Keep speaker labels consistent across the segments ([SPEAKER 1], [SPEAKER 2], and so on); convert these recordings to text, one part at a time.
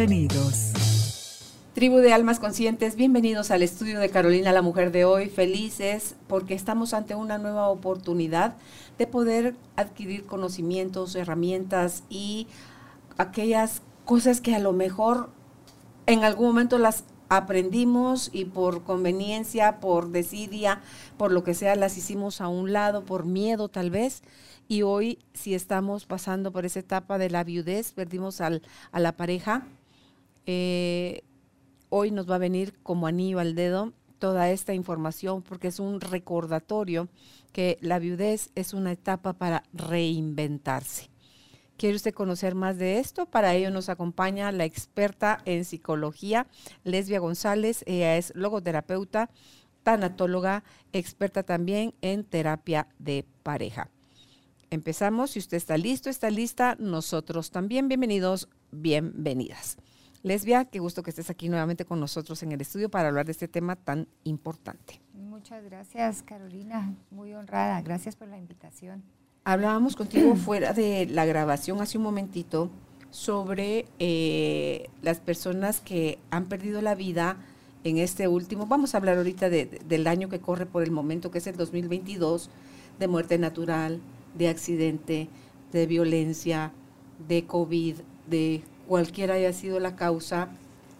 [SPEAKER 1] Bienvenidos.
[SPEAKER 2] Tribu de Almas Conscientes, bienvenidos al estudio de Carolina la Mujer de hoy. Felices porque estamos ante una nueva oportunidad de poder adquirir conocimientos, herramientas y aquellas cosas que a lo mejor en algún momento las aprendimos y por conveniencia, por desidia, por lo que sea, las hicimos a un lado, por miedo tal vez. Y hoy, si estamos pasando por esa etapa de la viudez, perdimos al, a la pareja, eh, hoy nos va a venir como anillo al dedo toda esta información porque es un recordatorio que la viudez es una etapa para reinventarse. ¿Quiere usted conocer más de esto? Para ello nos acompaña la experta en psicología, Lesbia González. Ella es logoterapeuta, tanatóloga, experta también en terapia de pareja. Empezamos. Si usted está listo, está lista, nosotros también. Bienvenidos, bienvenidas. Lesbia, qué gusto que estés aquí nuevamente con nosotros en el estudio para hablar de este tema tan importante.
[SPEAKER 3] Muchas gracias, Carolina. Muy honrada. Gracias por la invitación.
[SPEAKER 2] Hablábamos contigo fuera de la grabación hace un momentito sobre eh, las personas que han perdido la vida en este último, vamos a hablar ahorita del año que corre por el momento, que es el 2022, de muerte natural, de accidente, de violencia, de COVID, de cualquiera haya sido la causa,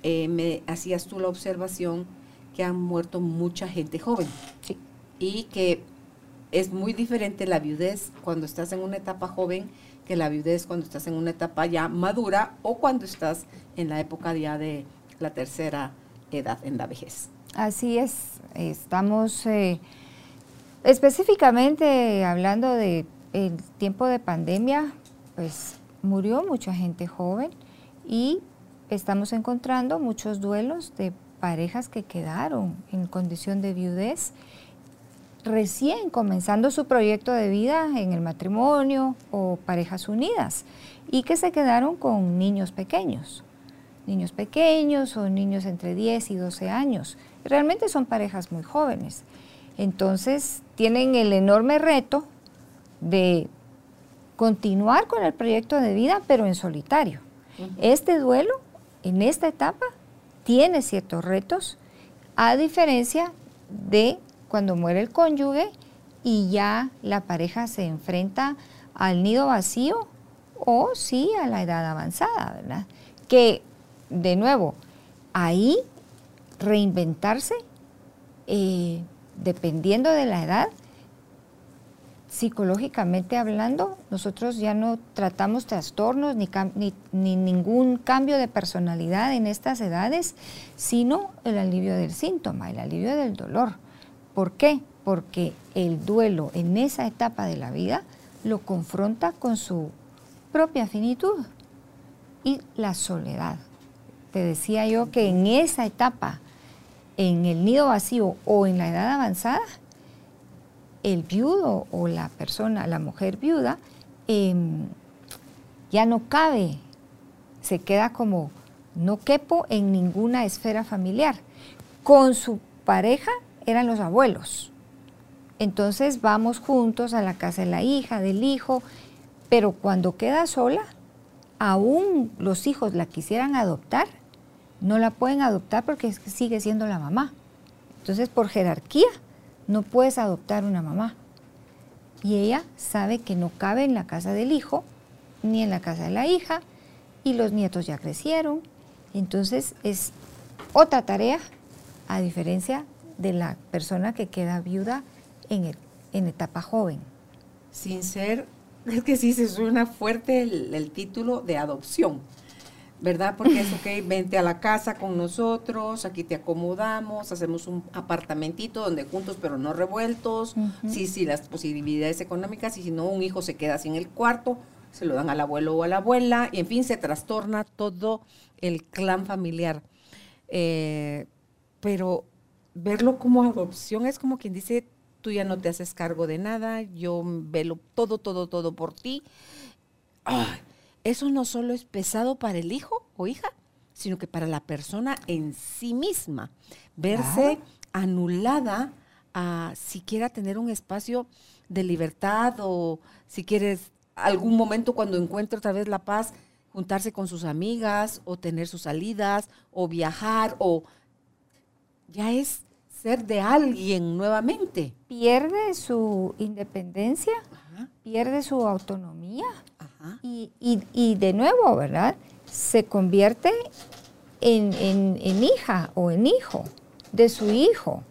[SPEAKER 2] eh, me hacías tú la observación que han muerto mucha gente joven. Sí. Y que es muy diferente la viudez cuando estás en una etapa joven que la viudez cuando estás en una etapa ya madura o cuando estás en la época ya de la tercera edad, en la vejez.
[SPEAKER 3] Así es, estamos eh, específicamente hablando de el tiempo de pandemia, pues murió mucha gente joven y estamos encontrando muchos duelos de parejas que quedaron en condición de viudez recién comenzando su proyecto de vida en el matrimonio o parejas unidas y que se quedaron con niños pequeños, niños pequeños o niños entre 10 y 12 años. Realmente son parejas muy jóvenes. Entonces tienen el enorme reto de continuar con el proyecto de vida, pero en solitario. Este duelo, en esta etapa, tiene ciertos retos, a diferencia de cuando muere el cónyuge y ya la pareja se enfrenta al nido vacío o sí a la edad avanzada, ¿verdad? Que, de nuevo, ahí reinventarse, eh, dependiendo de la edad, psicológicamente hablando, nosotros ya no tratamos trastornos ni, ni, ningún cambio de personalidad en estas edades, sino el alivio del síntoma, el alivio del dolor. ¿Por qué? Porque el duelo en esa etapa de la vida lo confronta con su propia finitud y la soledad. Te decía yo que en esa etapa, en el nido vacío o en la edad avanzada, el viudo o la persona, la mujer viuda, em, ya no cabe, se queda como, no quepo en ninguna esfera familiar. Con su pareja eran los abuelos. Entonces vamos juntos a la casa de la hija, del hijo, pero cuando queda sola, aún los hijos la quisieran adoptar, no la pueden adoptar porque sigue siendo la mamá. Entonces, por jerarquía, no puedes adoptar una mamá. Y ella sabe que no cabe en la casa del hijo, ni en la casa de la hija, y los nietos ya crecieron. Entonces, es otra tarea, a diferencia de la persona que queda viuda en, en etapa joven.
[SPEAKER 2] Sin ser, es que sí se suena fuerte el, título de adopción, ¿verdad? Porque es, ok, vente a la casa con nosotros, aquí te acomodamos, hacemos un apartamentito donde juntos pero no revueltos, sí, sí, las posibilidades económicas y si no, un hijo se queda sin el cuarto, se lo dan al abuelo o a la abuela, y en fin, se trastorna todo el clan familiar. Eh, pero verlo como adopción es como quien dice, tú ya no te haces cargo de nada, yo velo todo, todo, todo por ti. Eso no solo es pesado para el hijo o hija, sino que para la persona en sí misma. Verse anulada a siquiera tener un espacio de libertad o si quieres algún momento cuando encuentre otra vez la paz, juntarse con sus amigas o tener sus salidas o viajar o ya es ser de alguien nuevamente.
[SPEAKER 3] Pierde su independencia, pierde su autonomía Y, de nuevo, ¿verdad? Se convierte en, hija o en hijo de su hijo.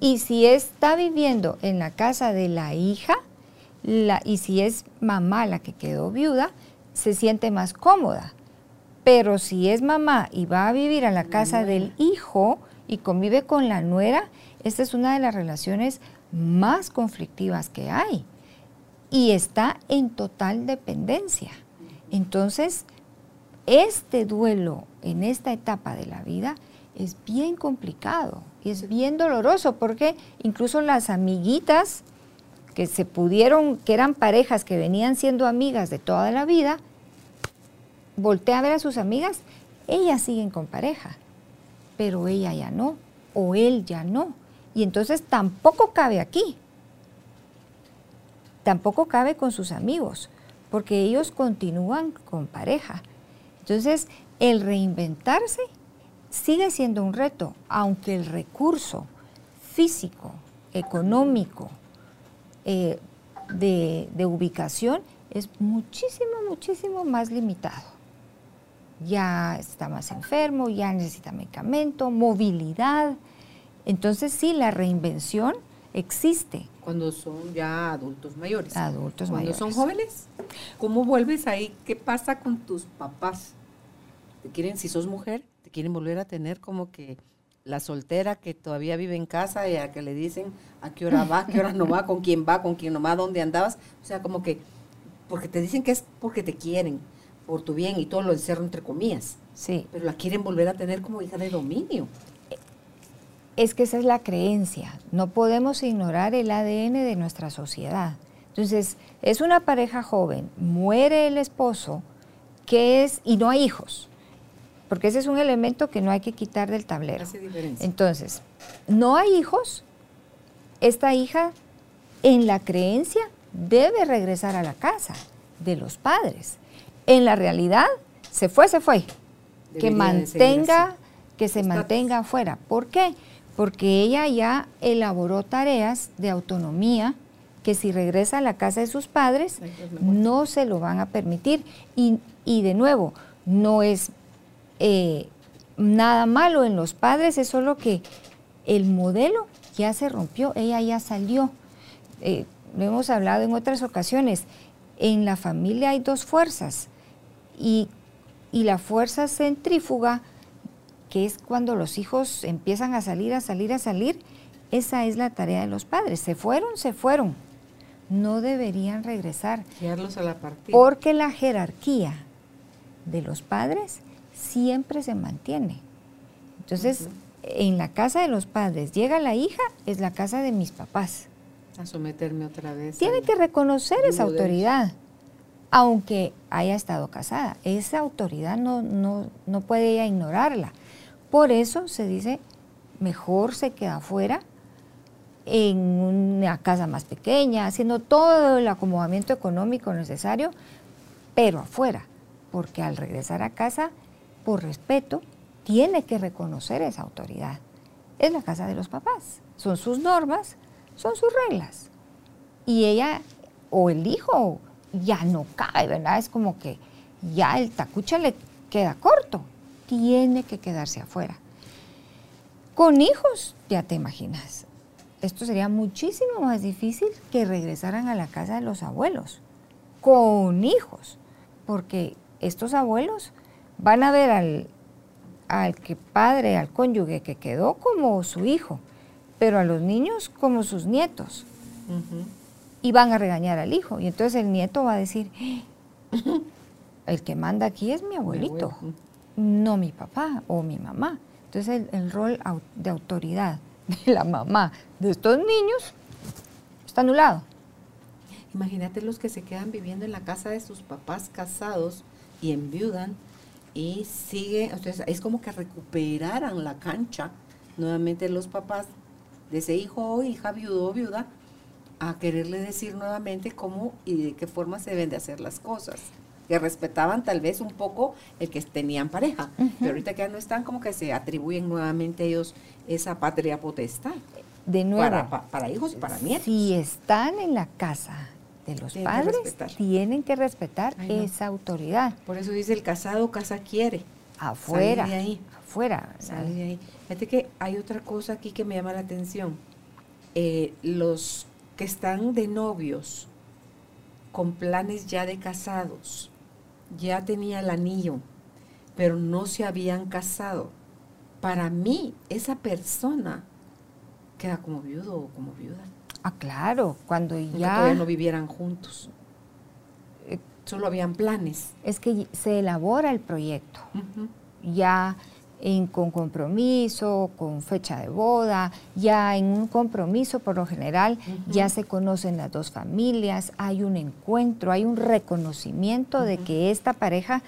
[SPEAKER 3] Y si está viviendo en la casa de la hija, y si es mamá la que quedó viuda, se siente más cómoda. Pero si es mamá y va a vivir a la casa del hijo, y convive con la nuera, esta es una de las relaciones más conflictivas que hay y está en total dependencia. Entonces, este duelo en esta etapa de la vida es bien complicado y es bien doloroso porque incluso las amiguitas que se pudieron, que eran parejas que venían siendo amigas de toda la vida, voltea a ver a sus amigas, ellas siguen con pareja pero ella ya no, o él ya no. Y entonces tampoco cabe aquí. Tampoco cabe con sus amigos, porque ellos continúan con pareja. Entonces, el reinventarse sigue siendo un reto, aunque el recurso físico, económico, eh, de, de ubicación es muchísimo, muchísimo más limitado ya está más enfermo, ya necesita medicamento, movilidad. Entonces sí, la reinvención existe.
[SPEAKER 2] Cuando son ya adultos mayores.
[SPEAKER 3] Adultos
[SPEAKER 2] mayores. Cuando son jóvenes, ¿cómo vuelves ahí? ¿Qué pasa con tus papás? ¿Te quieren, si sos mujer, te quieren volver a tener como que la soltera que todavía vive en casa y a que le dicen a qué hora va, a qué hora no va, con quién va, con quién no va, dónde andabas? O sea, como que, porque te dicen que es porque te quieren por tu bien y todo lo encerro entre comillas.
[SPEAKER 3] Sí.
[SPEAKER 2] Pero la quieren volver a tener como hija de dominio.
[SPEAKER 3] Es que esa es la creencia. No podemos ignorar el ADN de nuestra sociedad. Entonces, es una pareja joven, muere el esposo, que es, y no hay hijos, porque ese es un elemento que no hay que quitar del tablero.
[SPEAKER 2] Hace diferencia.
[SPEAKER 3] Entonces, no hay hijos, esta hija en la creencia debe regresar a la casa de los padres. En la realidad, se fue, se fue. que mantenga, que se mantenga afuera. ¿Por qué? Porque ella ya elaboró tareas de autonomía que si regresa a la casa de sus padres no se lo van a permitir. Y, de nuevo, no es eh, nada malo en los padres, es solo que el modelo ya se rompió, ella ya salió. Eh, lo hemos hablado en otras ocasiones. En la familia hay dos fuerzas, y, la fuerza centrífuga, que es cuando los hijos empiezan a salir, a salir, a salir, esa es la tarea de los padres. Se fueron, se fueron. No deberían regresar.
[SPEAKER 2] a la partida.
[SPEAKER 3] Porque la jerarquía de los padres siempre se mantiene. Entonces, en la casa de los padres llega la hija, es la casa de mis papás.
[SPEAKER 2] A someterme otra vez.
[SPEAKER 3] Tiene que reconocer esa autoridad aunque haya estado casada. Esa autoridad no, no, puede ella ignorarla. Por eso se dice, mejor se queda afuera en una casa más pequeña, haciendo todo el acomodamiento económico necesario, pero afuera, porque al regresar a casa, por respeto, tiene que reconocer esa autoridad. Es la casa de los papás, son sus normas, son sus reglas. Y ella, o el hijo, ya no cae, ¿verdad? Es como que ya el tacucha le queda corto, tiene que quedarse afuera. Con hijos, ya te imaginas, esto sería muchísimo más difícil que regresaran a la casa de los abuelos, con hijos, porque estos abuelos van a ver al, al que padre, al cónyuge que quedó como su hijo, pero a los niños como sus nietos. Y van a regañar al hijo. Y entonces el nieto va a decir, el que manda aquí es mi abuelito, no mi papá o mi mamá. Entonces el, rol de autoridad de la mamá de estos niños está anulado.
[SPEAKER 2] Imagínate los que se quedan viviendo en la casa de sus papás casados y enviudan y sigue, entonces es como que recuperaran la cancha nuevamente los papás de ese hijo o hija, viudo o viuda, a quererle decir nuevamente cómo y de qué forma se deben de hacer las cosas que respetaban tal vez un poco el que tenían pareja, pero ahorita que ya no están, como que se atribuyen nuevamente ellos esa patria potestad.
[SPEAKER 3] De nuevo,
[SPEAKER 2] para, hijos y para nietos.
[SPEAKER 3] Si están en la casa de los padres, tienen que respetar esa autoridad.
[SPEAKER 2] Por eso dice el casado, casa quiere.
[SPEAKER 3] Afuera. de ahí. Afuera.
[SPEAKER 2] Sale de ahí. Fíjate que hay otra cosa aquí que me llama la atención. Eh, los que están de novios con planes ya de casados, ya tenía el anillo, pero no se habían casado. Para mí, esa persona queda como viudo o como viuda.
[SPEAKER 3] Ah, claro, cuando ya...
[SPEAKER 2] todavía no vivieran juntos. Eh, Solo habían planes.
[SPEAKER 3] Es que se elabora el proyecto. Ya con compromiso, con fecha de boda, ya en un compromiso por lo general ya se conocen las dos familias, hay un encuentro, hay un reconocimiento de que esta pareja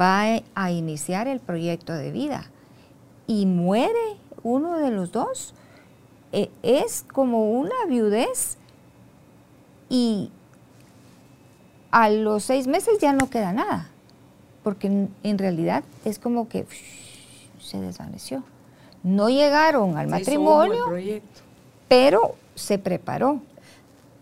[SPEAKER 3] va a iniciar el proyecto de vida. Y muere uno de los dos, e, es como una viudez y a los seis meses ya no queda nada, porque en, realidad es como que se desvaneció. No llegaron al matrimonio, pero se preparó.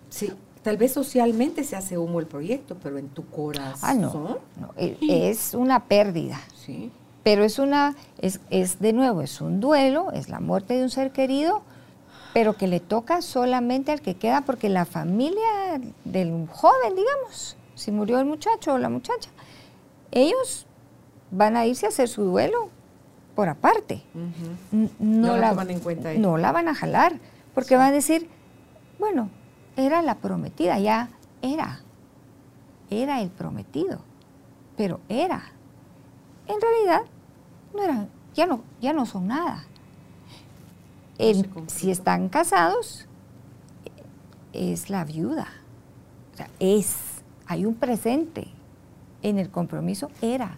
[SPEAKER 2] Sí, tal vez socialmente se hace humo el proyecto, pero en tu corazón.
[SPEAKER 3] Ah, no, e, es una pérdida. Sí. Pero es una, es, es de nuevo, es un duelo, es la muerte de un ser querido, pero que le toca solamente al que queda, porque la familia del joven, digamos, si murió el muchacho o la muchacha, ellos van a irse a hacer su duelo por aparte.
[SPEAKER 2] no, la van en cuenta.
[SPEAKER 3] No la van a jalar, porque van a decir, bueno, era la prometida, ya era, era el prometido, pero era. En realidad, no era, ya no, ya no son nada. si están casados, es la viuda. O sea, es, hay un presente. En el compromiso era.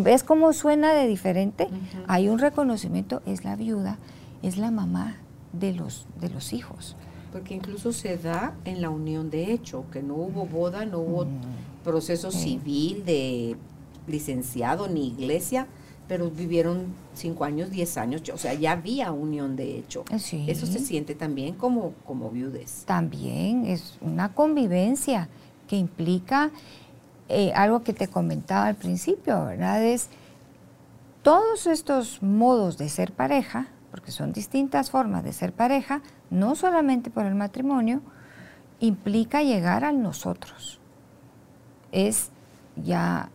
[SPEAKER 3] ¿Ves cómo suena de diferente? Hay un reconocimiento, es la viuda, es la mamá de los, de los hijos.
[SPEAKER 2] Porque incluso se da en la unión de hecho, que no hubo boda, no hubo mm. proceso civil de licenciado ni iglesia, pero vivieron cinco años, diez años, o sea, ya había unión de hecho. Eso se siente también como, como viudes.
[SPEAKER 3] También es una convivencia que implica eh, algo que te comentaba al principio, ¿verdad? Es todos estos modos de ser pareja, porque son distintas formas de ser pareja, no solamente por el matrimonio, implica llegar al nosotros. Es ya,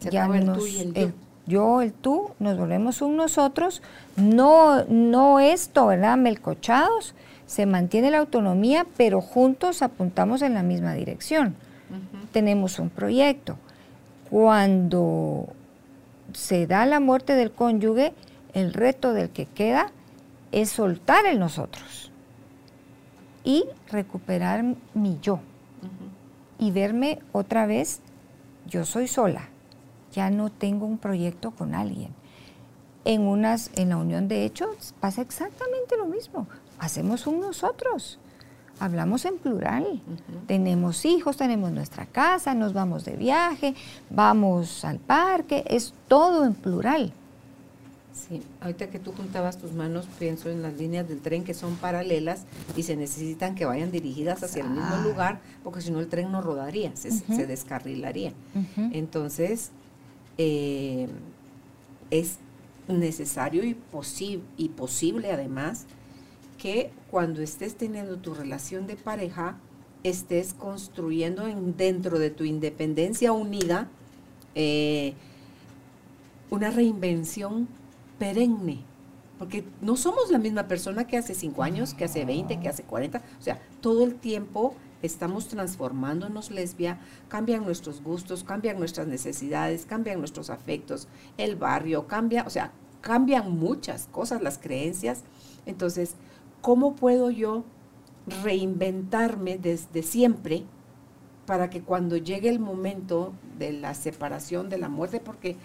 [SPEAKER 3] ya el, yo. el tú, nos volvemos un nosotros, no, no esto, ¿verdad? Melcochados, se mantiene la autonomía, pero juntos apuntamos en la misma dirección tenemos un proyecto. Cuando se da la muerte del cónyuge, el reto del que queda es soltar el nosotros y recuperar mi yo. Y verme otra vez, yo soy sola, ya no tengo un proyecto con alguien. En, unas, en la unión de hechos pasa exactamente lo mismo, hacemos un nosotros hablamos en plural. Tenemos hijos, tenemos nuestra casa, nos vamos de viaje, vamos al parque, es todo en plural.
[SPEAKER 2] Sí, ahorita que tú juntabas tus manos, pienso en las líneas del tren que son paralelas y se necesitan que vayan dirigidas hacia el mismo ah. lugar, porque si no el tren no rodaría, se, descarrilaría. Entonces, eh, es necesario y, y posible además que cuando estés teniendo tu relación de pareja, estés construyendo dentro de tu independencia unida eh, una reinvención perenne. Porque no somos la misma persona que hace cinco años, que hace 20, que hace 40. O sea, todo el tiempo estamos transformándonos lesbia, cambian nuestros gustos, cambian nuestras necesidades, cambian nuestros afectos, el barrio, cambia, o sea, cambian muchas cosas, las creencias. Entonces, ¿cómo puedo yo reinventarme desde siempre para que cuando llegue el momento de la separación, de la muerte, porque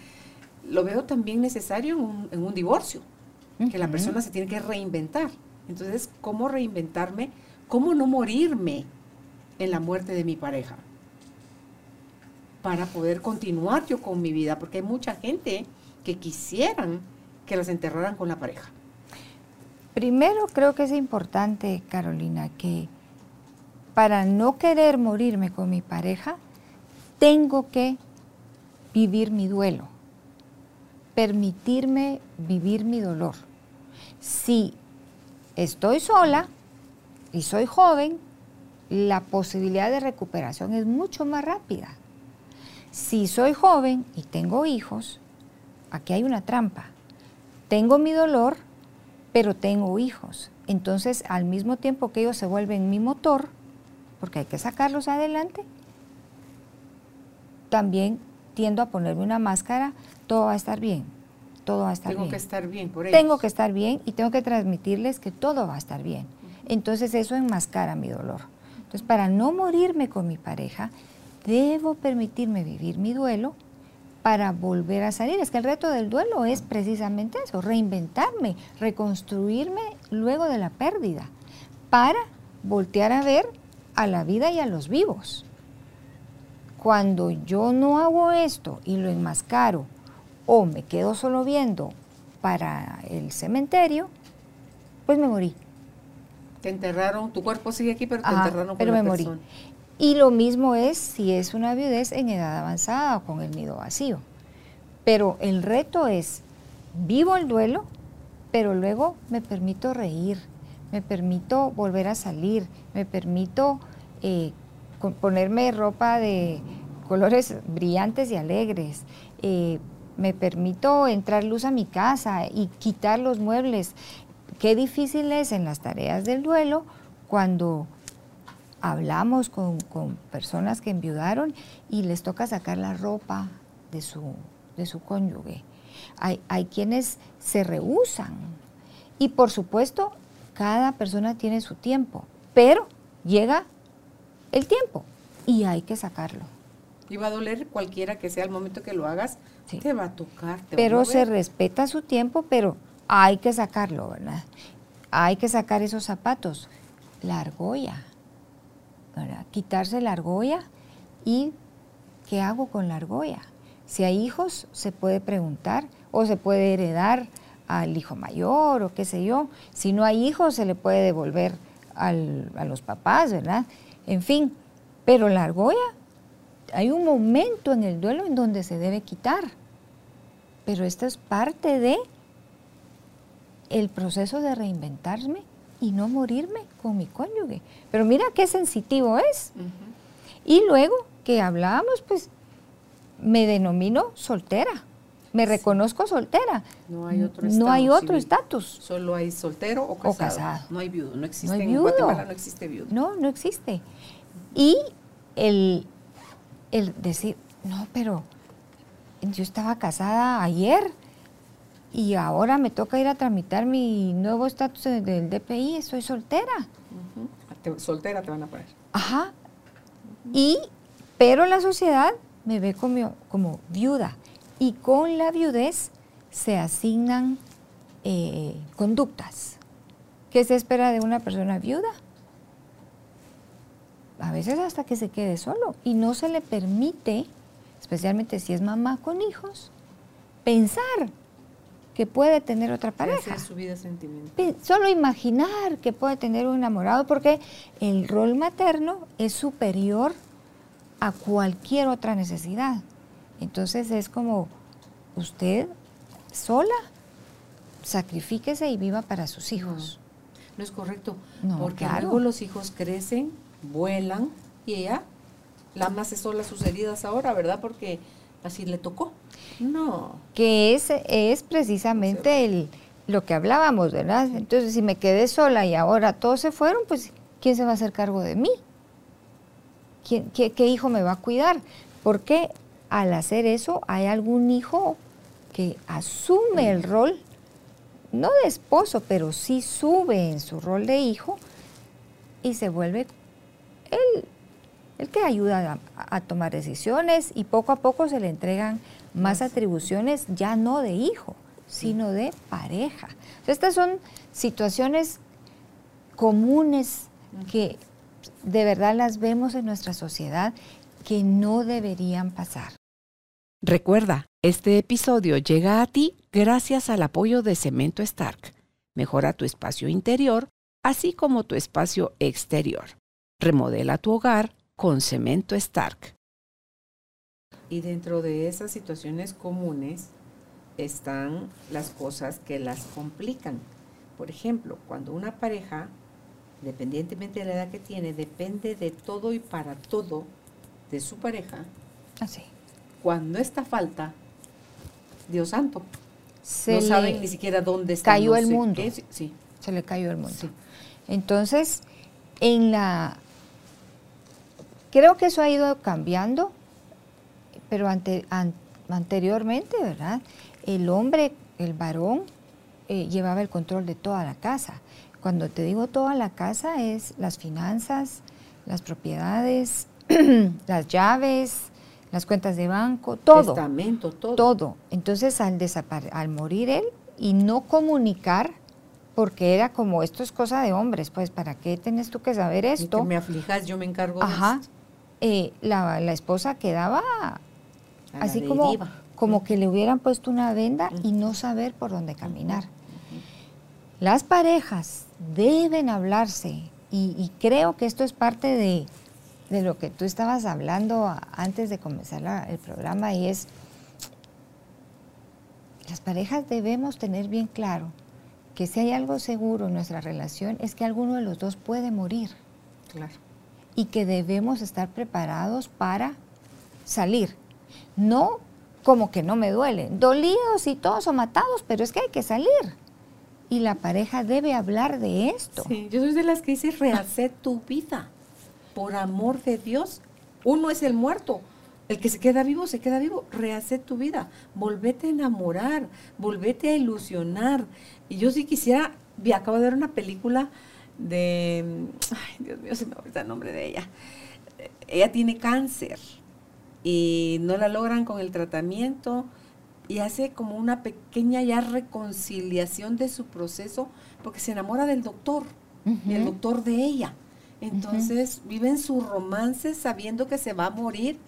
[SPEAKER 2] lo veo también necesario en un, divorcio, que la persona se tiene que reinventar. Entonces, ¿cómo reinventarme? ¿Cómo no morirme en la muerte de mi pareja? Para poder continuar yo con mi vida, porque hay mucha gente que quisieran que las enterraran con la pareja.
[SPEAKER 3] Primero creo que es importante, Carolina, que para no querer morirme con mi pareja, tengo que vivir mi duelo, permitirme vivir mi dolor. Si estoy sola y soy joven, la posibilidad de recuperación es mucho más rápida. Si soy joven y tengo hijos, aquí hay una trampa. Tengo mi dolor, pero tengo hijos. Entonces, al mismo tiempo que ellos se vuelven mi motor, porque hay que sacarlos adelante, también tiendo a ponerme una máscara, todo va a estar bien, todo va a estar
[SPEAKER 2] bien.
[SPEAKER 3] Tengo
[SPEAKER 2] que estar bien por
[SPEAKER 3] ellos. Tengo que estar bien y tengo que transmitirles que todo va a estar bien. Entonces eso enmascara mi dolor. Entonces para no morirme con mi pareja, debo permitirme vivir mi duelo para volver a salir. Es que el reto del duelo es precisamente eso, reinventarme, reconstruirme luego de la pérdida, para voltear a ver a la vida y a los vivos. Cuando yo no hago esto y lo enmascaro o me quedo solo viendo para el cementerio, pues me morí.
[SPEAKER 2] Te enterraron, tu cuerpo sigue aquí, pero te enterraron con
[SPEAKER 3] pero me morí. Y lo mismo es si es una viudez en edad avanzada o con el nido vacío. Pero el reto es, vivo el duelo, pero luego me permito reír, me permito volver a salir, me permito eh, ponerme ropa de colores brillantes y alegres, eh, me permito entrar luz a mi casa y quitar los muebles. Qué difícil es en las tareas del duelo cuando hablamos con, personas que enviudaron y les toca sacar la ropa de su, de su cónyuge. Hay, hay quienes se rehusan. Y por supuesto, cada persona tiene su tiempo, pero llega el tiempo y hay que sacarlo.
[SPEAKER 2] Y va a doler cualquiera que sea el momento que lo hagas, te va a tocar.
[SPEAKER 3] pero se respeta su tiempo, pero hay que sacarlo, ¿verdad? Hay que sacar esos zapatos. La argolla quitarse la argolla y ¿qué hago con la argolla? Si hay hijos, se puede preguntar o se puede heredar al hijo mayor o qué sé yo. Si no hay hijos, se le puede devolver a los papás, ¿verdad? En fin, pero la argolla, hay un momento en el duelo en donde se debe quitar. Pero esto es parte de el proceso de reinventarme y no morirme con mi cónyuge. Pero mira qué sensitivo es. Y luego que hablábamos, pues me denomino soltera. Me reconozco soltera.
[SPEAKER 2] No hay otro
[SPEAKER 3] No hay otro estatus.
[SPEAKER 2] Solo hay soltero o casado. No hay viudo. No existe.
[SPEAKER 3] En Guatemala
[SPEAKER 2] no existe viudo.
[SPEAKER 3] No, no existe. Y el, el decir, no, pero yo estaba casada ayer y ahora me toca ir a tramitar mi nuevo estatus del DPI, estoy soltera.
[SPEAKER 2] soltera te van a poner.
[SPEAKER 3] Ajá. Y, pero la sociedad me ve como, como viuda y con la viudez se asignan eh, conductas. ¿Qué se espera de una persona viuda? A veces hasta que se quede solo y no se le permite, especialmente si es mamá con hijos, pensar que puede tener otra pareja.
[SPEAKER 2] su vida sentimental.
[SPEAKER 3] Solo imaginar que puede tener un enamorado porque el rol materno es superior a cualquier otra necesidad. Entonces es como usted sola, sacrifíquese y viva para sus hijos.
[SPEAKER 2] No, es correcto, porque luego los hijos crecen, vuelan y ella hace sola sus heridas ahora, ¿verdad? Porque así le tocó. No.
[SPEAKER 3] Que es, es precisamente el, lo que hablábamos, ¿verdad? Entonces, si me quedé sola y ahora todos se fueron, pues, ¿quién se va a hacer cargo de mí? qué, hijo me va a cuidar? Porque al hacer eso hay algún hijo que asume el rol, no de esposo, pero sí sube en su rol de hijo y se vuelve el, el que ayuda a, tomar decisiones y poco a poco se le entregan más atribuciones, ya no de hijo, sino de pareja. Estas son situaciones comunes que de verdad las vemos en nuestra sociedad que no deberían pasar.
[SPEAKER 2] Recuerda, este episodio llega a ti gracias al apoyo de Cemento Stark. Mejora tu espacio interior, así como tu espacio exterior. Remodela tu hogar con Cemento Stark. Y dentro de esas situaciones comunes están las cosas que las complican. Por ejemplo, cuando una pareja independientemente de la edad que tiene, depende de todo y para todo de su pareja.
[SPEAKER 3] Así.
[SPEAKER 2] Cuando esta falta, Dios santo, no saben ni siquiera dónde está.
[SPEAKER 3] Cayó el mundo. Sí. Se le cayó el mundo. Entonces, en la... Creo que eso ha ido cambiando, pero ante, anteriormente, ¿verdad? El hombre, el varón, eh, llevaba el control de toda la casa. Cuando te digo toda la casa es las finanzas, las propiedades, las llaves, las cuentas de banco, todo.
[SPEAKER 2] Testamento, todo.
[SPEAKER 3] Todo. Entonces al, al morir él y no comunicar, porque era como, esto es cosa de hombres, pues ¿para qué tienes tú que saber esto?
[SPEAKER 2] que me aflijas, yo me encargo
[SPEAKER 3] Ajá.
[SPEAKER 2] de esto.
[SPEAKER 3] Eh, la, la, esposa quedaba así como, como que le hubieran puesto una venda y no saber por dónde caminar. Las parejas deben hablarse y, creo que esto es parte de, lo que tú estabas hablando antes de comenzar el programa y es, las parejas debemos tener bien claro que si hay algo seguro en nuestra relación es que alguno de los dos puede morir.
[SPEAKER 2] Claro.
[SPEAKER 3] Y que debemos estar preparados para salir. No como que no me duelen, dolidos y todos o matados, pero es que hay que salir y la pareja debe hablar de esto.
[SPEAKER 2] Sí, yo soy de las que dice rehacer tu vida. Por amor de Dios, uno es el muerto. El que se queda vivo, se queda vivo. Rehacer tu vida. Volvete a enamorar. Volvete a ilusionar. Y yo sí quisiera, acabo de ver una película de, ay Dios mío, se me olvida el nombre de ella. Ella tiene cáncer y no la logran con el tratamiento y hace como una pequeña ya reconciliación de su proceso porque se enamora del doctor, del doctor de ella. Entonces viven su romance sabiendo que se va a morir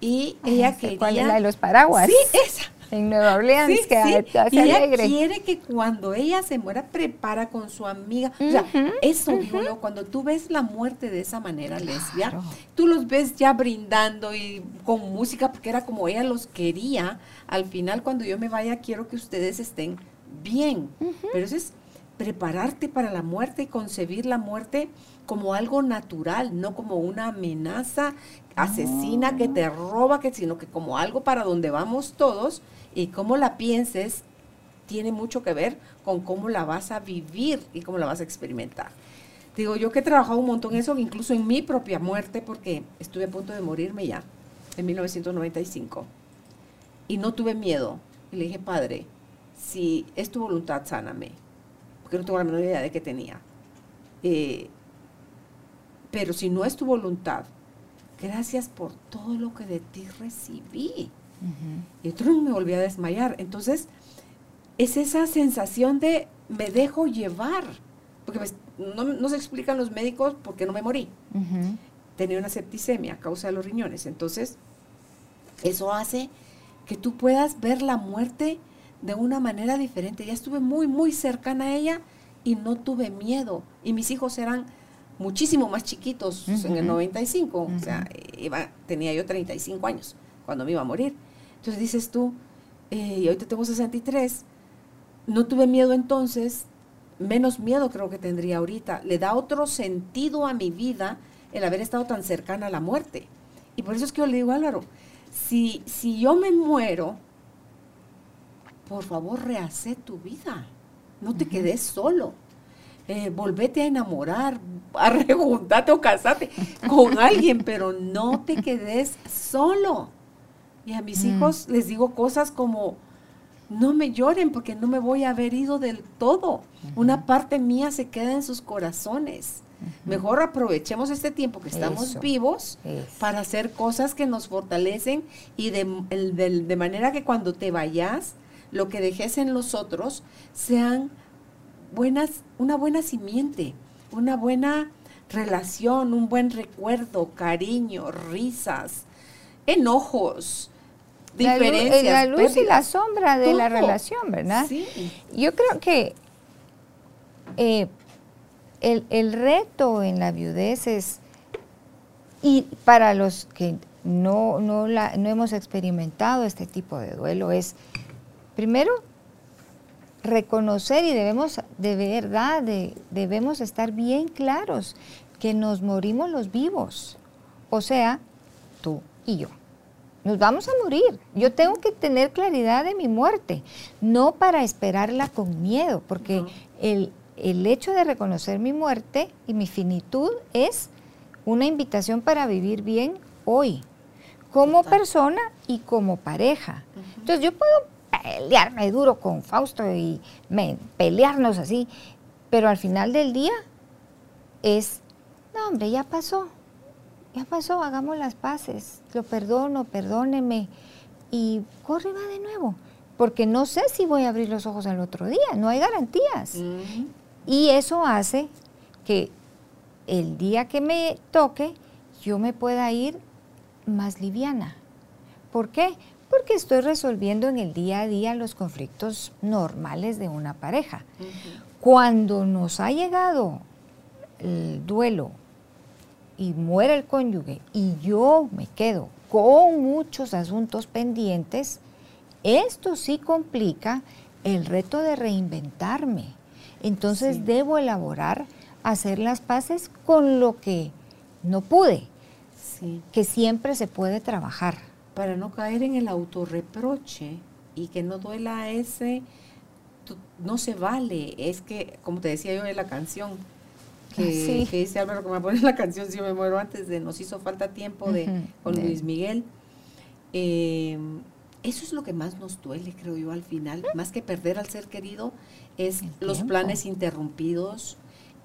[SPEAKER 2] y ella quería...
[SPEAKER 3] ¿Cuál es la de los paraguas?
[SPEAKER 2] Sí, esa.
[SPEAKER 3] En Nueva Orleans, que
[SPEAKER 2] sí. y ella quiere que cuando ella se muera, prepara con su amiga. O sea, eso yo, cuando tú ves la muerte de esa manera, lesbia, tú los ves ya brindando y con música, porque era como ella los quería. Al final, cuando yo me vaya, quiero que ustedes estén bien. Pero eso es prepararte para la muerte y concebir la muerte como algo natural, no como una amenaza asesina que te roba, que, sino que como algo para donde vamos todos y cómo la pienses tiene mucho que ver con cómo la vas a vivir y cómo la vas a experimentar. Digo, yo que he trabajado un montón en eso, incluso en mi propia muerte, porque estuve a punto de morirme ya, en 1995, y no tuve miedo. Y le dije, Padre, si es tu voluntad, sáname, porque no tengo la menor idea de qué tenía. Eh, pero si no es tu voluntad, gracias por todo lo que de ti recibí. Y otro me volví a desmayar. Entonces, es esa sensación de me dejo llevar. Porque pues, no, se explican los médicos por qué no me morí. Tenía una septicemia a causa de los riñones. Entonces, eso hace que tú puedas ver la muerte de una manera diferente. Ya estuve muy, muy cercana a ella y no tuve miedo. Y mis hijos eran muchísimo más chiquitos en el 95, o sea, iba, tenía yo 35 años cuando me iba a morir. Entonces dices tú, eh, y ahorita tengo 63, no tuve miedo entonces, menos miedo creo que tendría ahorita. Le da otro sentido a mi vida el haber estado tan cercana a la muerte. Y por eso es que yo le digo, Álvaro, si, si yo me muero, por favor rehace tu vida, no te quedes solo eh, volvete a enamorar, arreguntate o casate con alguien, pero no te quedes solo. Y a mis
[SPEAKER 3] Mm.
[SPEAKER 2] hijos les digo cosas como, no me lloren porque no me voy a haber ido del todo. Una parte mía se queda en sus corazones. Mejor aprovechemos este tiempo que estamos
[SPEAKER 3] Eso.
[SPEAKER 2] vivos para hacer cosas que nos fortalecen y de, del- de manera que cuando te vayas, lo que dejes en los otros sean buenas, una buena simiente, una buena relación, un buen recuerdo, cariño, risas, enojos,
[SPEAKER 3] La eh,
[SPEAKER 2] diferencias.
[SPEAKER 3] La luz y la sombra de la relación, ¿verdad?
[SPEAKER 2] Sí.
[SPEAKER 3] Yo creo que eh, el, el reto en la viudez es, y para los que no, no, la- no hemos experimentado este tipo de duelo, es primero reconocer y debemos de verdad, de- debemos estar bien claros que nos morimos los vivos, o sea, tú y yo. Nos vamos a morir. Yo tengo que tener claridad de mi muerte, no para esperarla con miedo, porque el, el hecho de reconocer mi muerte y mi finitud es una invitación para vivir bien hoy, como persona y como pareja. Entonces yo puedo pelearme duro con Fausto y me- pelearnos así, pero al final del día es, no hombre, ya pasó, ya pasó, hagamos las paces, lo perdono, perdóneme y corre va de nuevo, porque no sé si voy a abrir los ojos al otro día, no hay garantías. Y eso hace que el día que me toque yo me pueda ir más liviana. ¿Por qué? Porque estoy resolviendo en el día a día los conflictos normales de una pareja. Cuando nos ha llegado el duelo y muere el cónyuge y yo me quedo con muchos asuntos pendientes, esto sí complica el reto de reinventarme. Entonces
[SPEAKER 2] Sí.
[SPEAKER 3] debo elaborar, hacer las paces con lo que no pude,
[SPEAKER 2] Sí.
[SPEAKER 3] que siempre se puede trabajar.
[SPEAKER 2] para no caer en el autorreproche y que no duela ese, no se vale. Es que, como te decía yo en la canción, que,
[SPEAKER 3] Sí.
[SPEAKER 2] que dice Álvaro que me pone la canción Si yo me muero antes de Nos hizo falta tiempo de con Luis Miguel. Eh, eso es lo que más nos duele, creo yo, al final. Más que perder al ser querido, es los planes interrumpidos,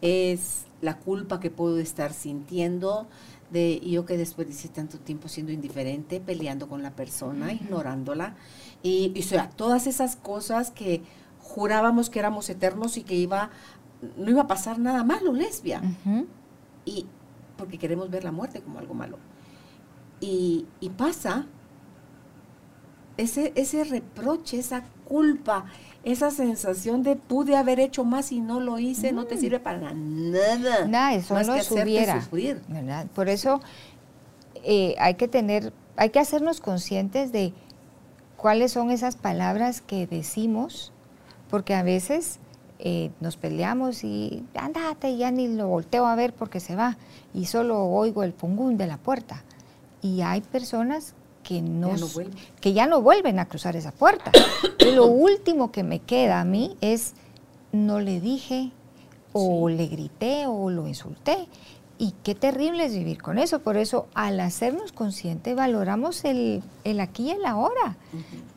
[SPEAKER 2] es la culpa que puedo estar sintiendo de yo que desperdicié tanto tiempo siendo indiferente, peleando con la persona, ignorándola. Y, y, o sea, todas esas cosas que jurábamos que éramos eternos y que iba no iba a pasar nada malo, lesbia y porque queremos ver la muerte como algo malo. Y, y pasa ese, ese reproche, esa culpa, esa sensación de pude haber hecho más y no lo hice, no te sirve para nada.
[SPEAKER 3] Nada, eso
[SPEAKER 2] más
[SPEAKER 3] no
[SPEAKER 2] que
[SPEAKER 3] subiera.
[SPEAKER 2] sufrir.
[SPEAKER 3] ¿verdad? Por eso eh, hay que tener, hay que hacernos conscientes de cuáles son esas palabras que decimos, porque a veces eh, nos peleamos y andate, ya ni lo volteo a ver porque se va, y solo oigo el pungún de la puerta. Y hay personas que no,
[SPEAKER 2] Ya no
[SPEAKER 3] que ya no vuelven a cruzar esa puerta. Y lo último que me queda a mí es no le dije o le grité o lo insulté. Y qué terrible es vivir con eso. Por eso, al hacernos conscientes, valoramos el, el aquí y el ahora.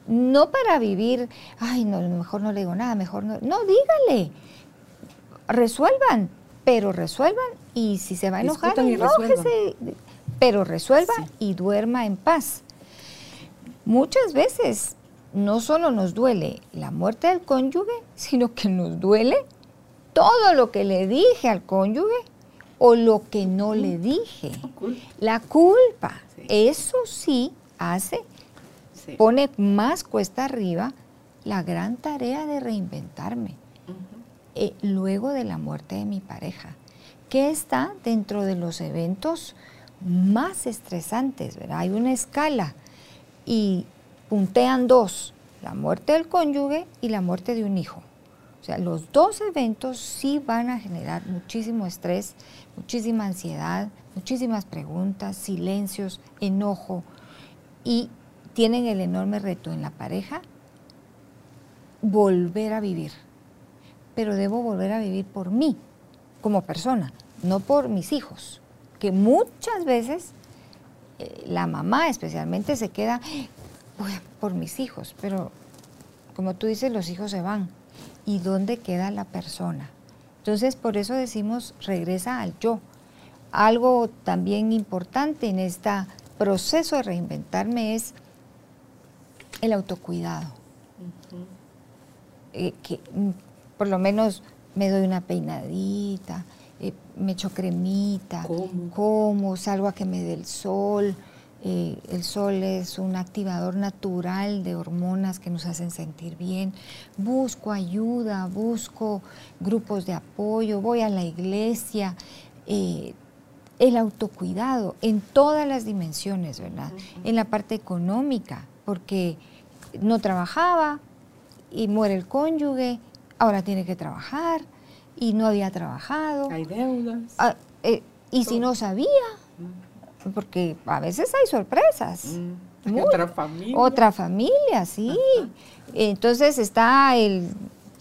[SPEAKER 3] No para vivir, ay, no, mejor no le digo nada, mejor no. No, dígale. Resuelvan, pero resuelvan. Y si se va a enojar,
[SPEAKER 2] y
[SPEAKER 3] enójese. Pero resuelva
[SPEAKER 2] Sí.
[SPEAKER 3] y duerma en paz. Muchas veces no solo nos duele la muerte del cónyuge, sino que nos duele todo lo que le dije al cónyuge o lo que no le dije.
[SPEAKER 2] Cool.
[SPEAKER 3] La culpa,
[SPEAKER 2] Sí.
[SPEAKER 3] eso sí hace,
[SPEAKER 2] Sí.
[SPEAKER 3] pone más cuesta arriba la gran tarea de reinventarme eh, luego de la muerte de mi pareja, que está dentro de los eventos más estresantes, ¿verdad? Hay una escala y puntean dos, la muerte del cónyuge y la muerte de un hijo. O sea, los dos eventos sí van a generar muchísimo estrés, muchísima ansiedad, muchísimas preguntas, silencios, enojo y tienen el enorme reto en la pareja volver a vivir. Pero debo volver a vivir por mí, como persona, no por mis hijos, que muchas veces eh, la mamá especialmente se queda por mis hijos, pero como tú dices, los hijos se van. ¿Y dónde queda la persona? Entonces, por eso decimos, regresa al yo. Algo también importante en este proceso de reinventarme es el autocuidado. Eh, que mm, por lo menos me doy una peinadita, eh, me echo cremita, como, salgo a que me dé el sol. Eh, el sol es un activador natural de hormonas que nos hacen sentir bien. Busco ayuda, busco grupos de apoyo, voy a la iglesia. el autocuidado en todas las dimensiones, ¿verdad? En la parte económica, porque no trabajaba y muere el cónyuge, ahora tiene que trabajar y no había trabajado.
[SPEAKER 2] Hay deudas.
[SPEAKER 3] Ah, eh, y si no sabía. Porque a veces hay sorpresas.
[SPEAKER 2] Mm. otra familia.
[SPEAKER 3] Otra familia, sí. Entonces está el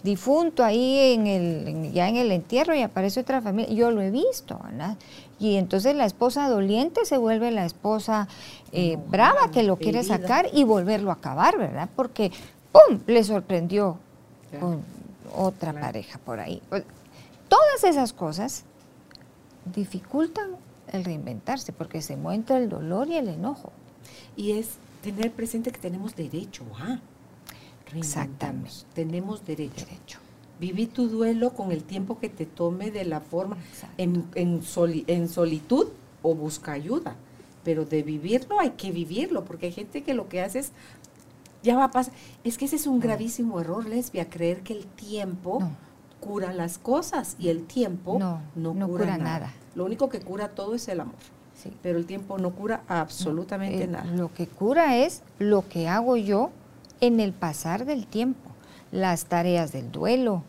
[SPEAKER 3] difunto ahí en el, ya en el entierro y aparece otra familia. Yo lo he visto, ¿verdad? Y entonces la esposa doliente se vuelve la esposa eh, brava que lo quiere sacar y volverlo a acabar, ¿verdad? Porque, ¡pum!, le sorprendió con otra pareja por ahí. Pues, todas esas cosas dificultan el reinventarse porque se muestra el dolor y el enojo.
[SPEAKER 2] Y es tener presente que tenemos derecho a.
[SPEAKER 3] Exactamente.
[SPEAKER 2] Tenemos derecho. derecho. Viví tu duelo con el tiempo que te tome de la forma, en, en, solitud o busca ayuda. Pero de vivirlo hay que vivirlo, porque hay gente que lo que hace es, ya va a pasar. Es que ese es un gravísimo error, lesbia, creer que el tiempo cura las cosas y el tiempo no, cura, nada. Lo único que cura todo es el amor. Pero el tiempo no cura absolutamente
[SPEAKER 3] eh,
[SPEAKER 2] nada.
[SPEAKER 3] Lo que cura es lo que hago yo en el pasar del tiempo, las tareas del duelo,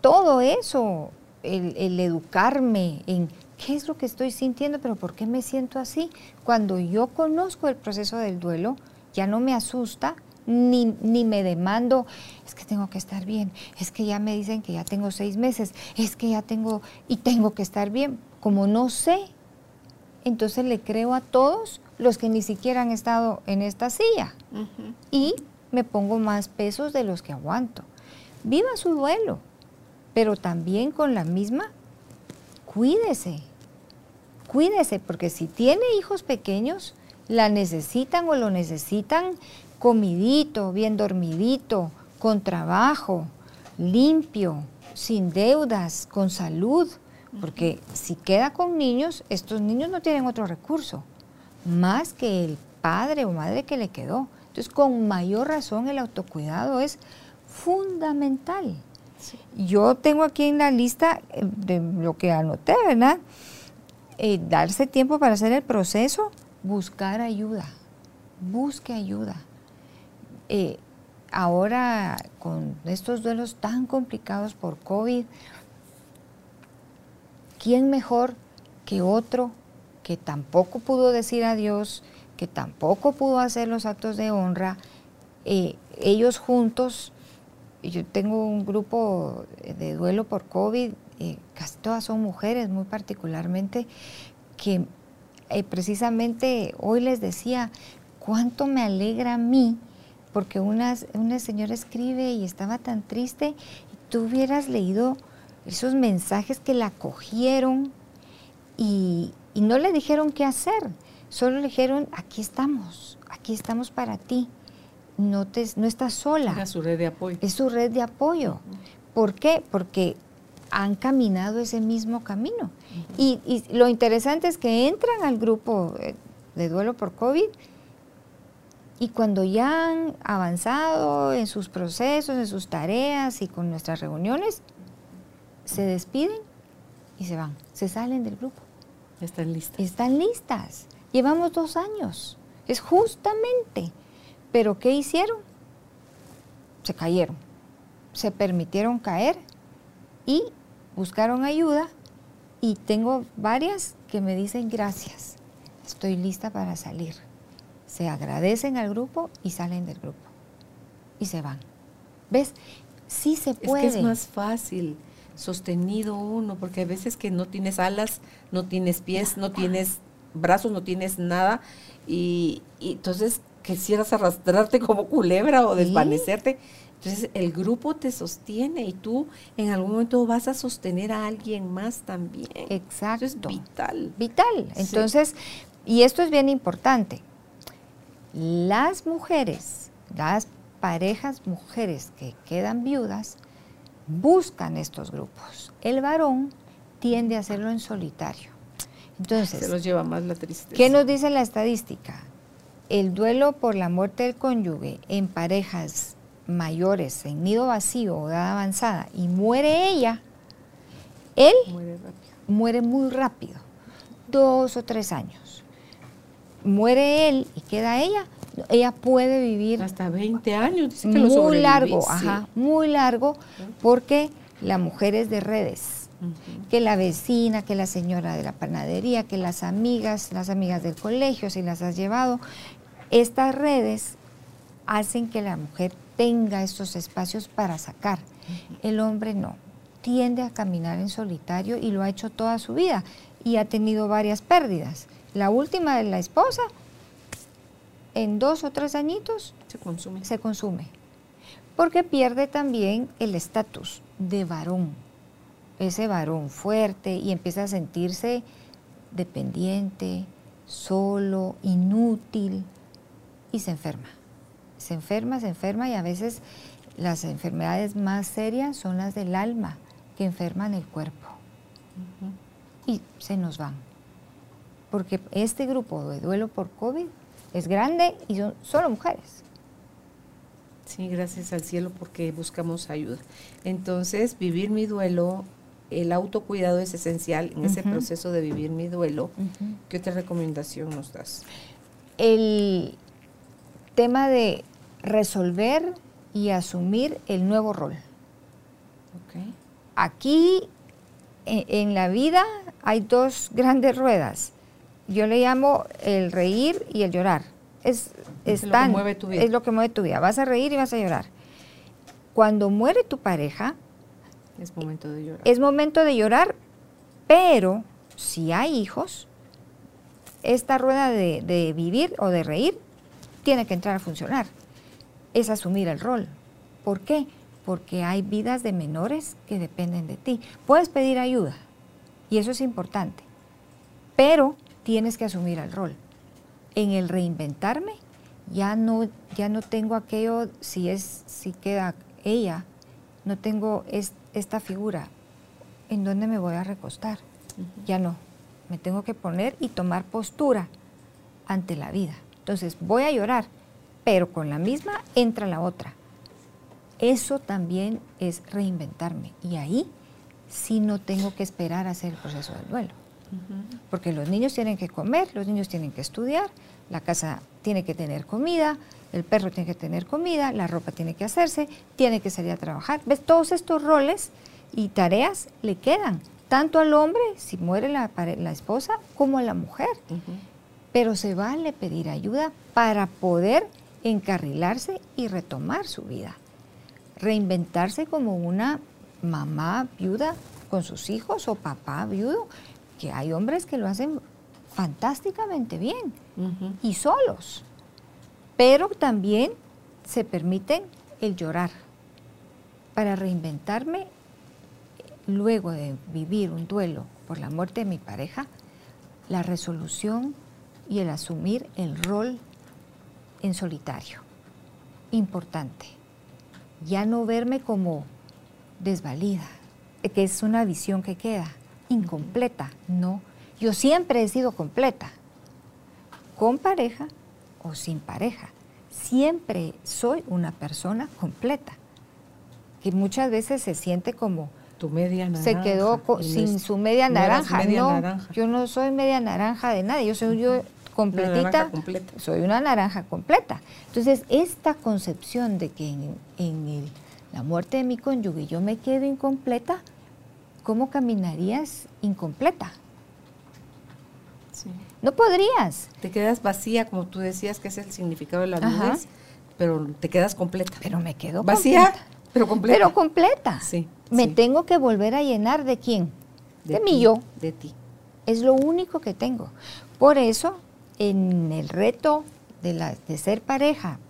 [SPEAKER 3] todo eso, el, educarme en qué es lo que estoy sintiendo, pero por qué me siento así. Cuando yo conozco el proceso del duelo, ya no me asusta ni, ni, me demando, es que tengo que estar bien, es que ya me dicen que ya tengo seis meses, es que ya tengo y tengo que estar bien. Como no sé, entonces le creo a todos los que ni siquiera han estado en esta silla. Y me pongo más pesos de los que aguanto. Viva su duelo pero también con la misma, cuídese, cuídese, porque si tiene hijos pequeños, la necesitan o lo necesitan comidito, bien dormidito, con trabajo, limpio, sin deudas, con salud, porque si queda con niños, estos niños no tienen otro recurso, más que el padre o madre que le quedó. Entonces, con mayor razón, el autocuidado es fundamental. Yo tengo aquí en la lista eh, de lo que anoté, ¿verdad? Eh, darse tiempo para hacer el proceso, buscar ayuda, busque ayuda. Eh, ahora, con estos duelos tan complicados por COVID, ¿quién mejor que otro que tampoco pudo decir adiós, que tampoco pudo hacer los actos de honra? ellos juntos yo tengo un grupo de duelo por COVID, eh, casi todas son mujeres muy particularmente, que eh, precisamente hoy les decía cuánto me alegra a mí, porque una, una señora escribe y estaba tan triste, y tú hubieras leído esos mensajes que la cogieron y, y no le dijeron qué hacer, solo le dijeron, aquí estamos, aquí estamos para ti no, te, no estás sola.
[SPEAKER 2] Es su red de apoyo.
[SPEAKER 3] Es su red de apoyo. ¿Por qué? Porque han caminado ese mismo camino. y, lo interesante es que entran al grupo de duelo por COVID y cuando ya han avanzado en sus procesos, en sus tareas y con nuestras reuniones, se despiden y se van, se salen del grupo.
[SPEAKER 2] Están listas.
[SPEAKER 3] Están listas. Llevamos dos años. Es justamente pero ¿qué hicieron? Se cayeron, se permitieron caer y buscaron ayuda y tengo varias que me dicen gracias, estoy lista para salir. Se agradecen al grupo y salen del grupo y se van. ¿Ves? Sí se puede.
[SPEAKER 2] Es que es más fácil sostenido uno, porque a veces que no tienes alas, no tienes pies, no tienes brazos, no tienes nada, y, y entonces quisieras arrastrarte como culebra o desvanecerte. Entonces el grupo te sostiene y tú en algún momento vas a sostener a alguien más también.
[SPEAKER 3] Exacto.
[SPEAKER 2] Eso es vital.
[SPEAKER 3] Vital. Entonces, y esto es bien importante. Las mujeres, las parejas mujeres que quedan viudas, buscan estos grupos. El varón tiende a hacerlo en solitario. Entonces,
[SPEAKER 2] se los lleva más la tristeza.
[SPEAKER 3] ¿Qué nos dice la estadística? El duelo por la muerte del cónyuge en parejas mayores, en nido vacío o edad avanzada, y muere ella, él muere, muere muy rápido, dos o tres años. Muere él y queda ella, ella puede vivir
[SPEAKER 2] hasta 20 años,
[SPEAKER 3] dice que muy largo, ajá, muy largo, porque la mujer es de redes, que la vecina, que la señora de la panadería, que las amigas, las amigas del colegio, si las has llevado, estas redes hacen que la mujer tenga estos espacios para sacar. El hombre no, tiende a caminar en solitario y lo ha hecho toda su vida y ha tenido varias pérdidas. La última de la esposa, en dos o tres añitos,
[SPEAKER 2] se consume.
[SPEAKER 3] Se consume. Porque pierde también el estatus de varón, ese varón fuerte y empieza a sentirse dependiente, solo, inútil y se enferma se enferma, se enferma y a veces las enfermedades más serias son las del alma que enferman el cuerpo. Y se nos van. Porque este grupo de duelo por COVID es grande y son solo mujeres.
[SPEAKER 2] Sí, gracias al cielo porque buscamos ayuda. Entonces, vivir mi duelo, el autocuidado es esencial en ese proceso de vivir mi duelo. ¿Qué otra recomendación nos das?
[SPEAKER 3] El tema de resolver y asumir el nuevo rol. Aquí e, en, la vida hay dos grandes ruedas. Yo le llamo el reír y el llorar. Es, es lo que mueve tu vida. Es lo que mueve tu vida. Vas a reír y vas a llorar. Cuando muere tu pareja,
[SPEAKER 2] es momento de llorar.
[SPEAKER 3] Es momento de llorar, pero si hay hijos, esta rueda de vivir o de reír tiene que entrar a funcionar es asumir el rol. ¿Por qué? Porque hay vidas de menores que dependen de ti. Puedes pedir ayuda y eso es importante, pero tienes que asumir el rol. En el reinventarme ya no, ya no tengo aquello, si, es, si queda ella, no tengo esta figura, ¿en dónde me voy a recostar? Ya no, me tengo que poner y tomar postura ante la vida. Entonces voy a llorar, pero con la misma entra la otra. Eso también es reinventarme. Y ahí sí no tengo que esperar a hacer el proceso del duelo. Porque los niños tienen que comer, los niños tienen que estudiar, la casa tiene que tener comida, el perro tiene que tener comida, la ropa tiene que hacerse, tiene que salir a trabajar. ¿Ves? Todos estos roles y tareas le quedan, tanto al hombre, si muere la, la esposa, como a la mujer. Pero se vale pedir ayuda para poder encarrilarse y retomar su vida. Reinventarse como una mamá viuda con sus hijos o papá viudo, hay hombres que lo hacen fantásticamente bien y solos. Pero también se permiten el llorar. Para reinventarme, luego de vivir un duelo por la muerte de mi pareja, la resolución y el asumir el rol en solitario. Importante. Ya no verme como desvalida, que es una visión que queda incompleta. No, yo siempre he sido completa, con pareja o sin pareja. Siempre soy una persona completa, que muchas veces se siente como
[SPEAKER 2] tu media naranja.
[SPEAKER 3] Se quedó sin su media naranja. no, yo no soy media naranja de nadie. Yo soy yo completita, soy una naranja completa. Entonces, esta concepción de que en, la muerte de mi cónyuge yo me quedo incompleta, ¿cómo caminarías incompleta? No podrías.
[SPEAKER 2] Te quedas vacía, como tú decías, que es el significado de la vida, pero te quedas completa.
[SPEAKER 3] Pero me quedo
[SPEAKER 2] vacía, Pero completa.
[SPEAKER 3] Pero completa.
[SPEAKER 2] Sí,
[SPEAKER 3] Me
[SPEAKER 2] sí.
[SPEAKER 3] tengo que volver a llenar de quién? De, mi
[SPEAKER 2] ti,
[SPEAKER 3] yo.
[SPEAKER 2] De ti.
[SPEAKER 3] Es lo único que tengo. Por eso, en el reto de, la, de ser pareja,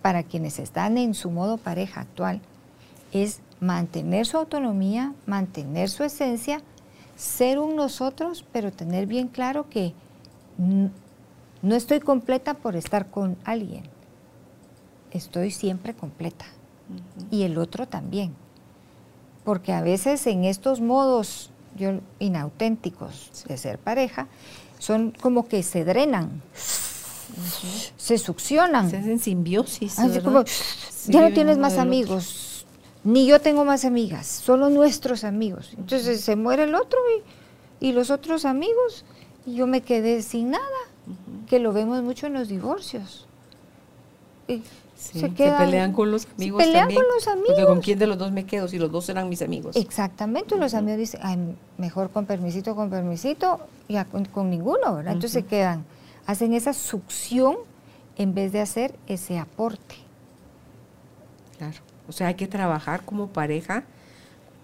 [SPEAKER 3] para quienes están en su modo pareja actual, es mantener su autonomía, mantener su esencia, ser un nosotros, pero tener bien claro que no estoy completa por estar con alguien. Estoy siempre completa. Y el otro también. Porque a veces en estos modos yo, inauténticos de ser pareja, son como que se drenan, se succionan.
[SPEAKER 2] Se hacen simbiosis.
[SPEAKER 3] Así
[SPEAKER 2] ¿verdad?
[SPEAKER 3] como,
[SPEAKER 2] Sí,
[SPEAKER 3] ya no tienes más amigos, ni yo tengo más amigas, solo nuestros amigos. Entonces se muere el otro y, y los otros amigos, y yo me quedé sin nada, que lo vemos mucho en los divorcios. Y
[SPEAKER 2] Sí,
[SPEAKER 3] se
[SPEAKER 2] se,
[SPEAKER 3] quedan-
[SPEAKER 2] pelean con los
[SPEAKER 3] se
[SPEAKER 2] amigos
[SPEAKER 3] pelean
[SPEAKER 2] también.
[SPEAKER 3] con los
[SPEAKER 2] Porque
[SPEAKER 3] amigos.
[SPEAKER 2] con quién de los dos me quedo si los dos eran mis amigos.
[SPEAKER 3] Exactamente, los amigos dicen, "Ay, mejor con permisito, con permisito, y a- con, con ninguno, ¿verdad? Entonces se quedan, hacen esa succión en vez de hacer ese aporte.
[SPEAKER 2] Claro. O sea, hay que trabajar como pareja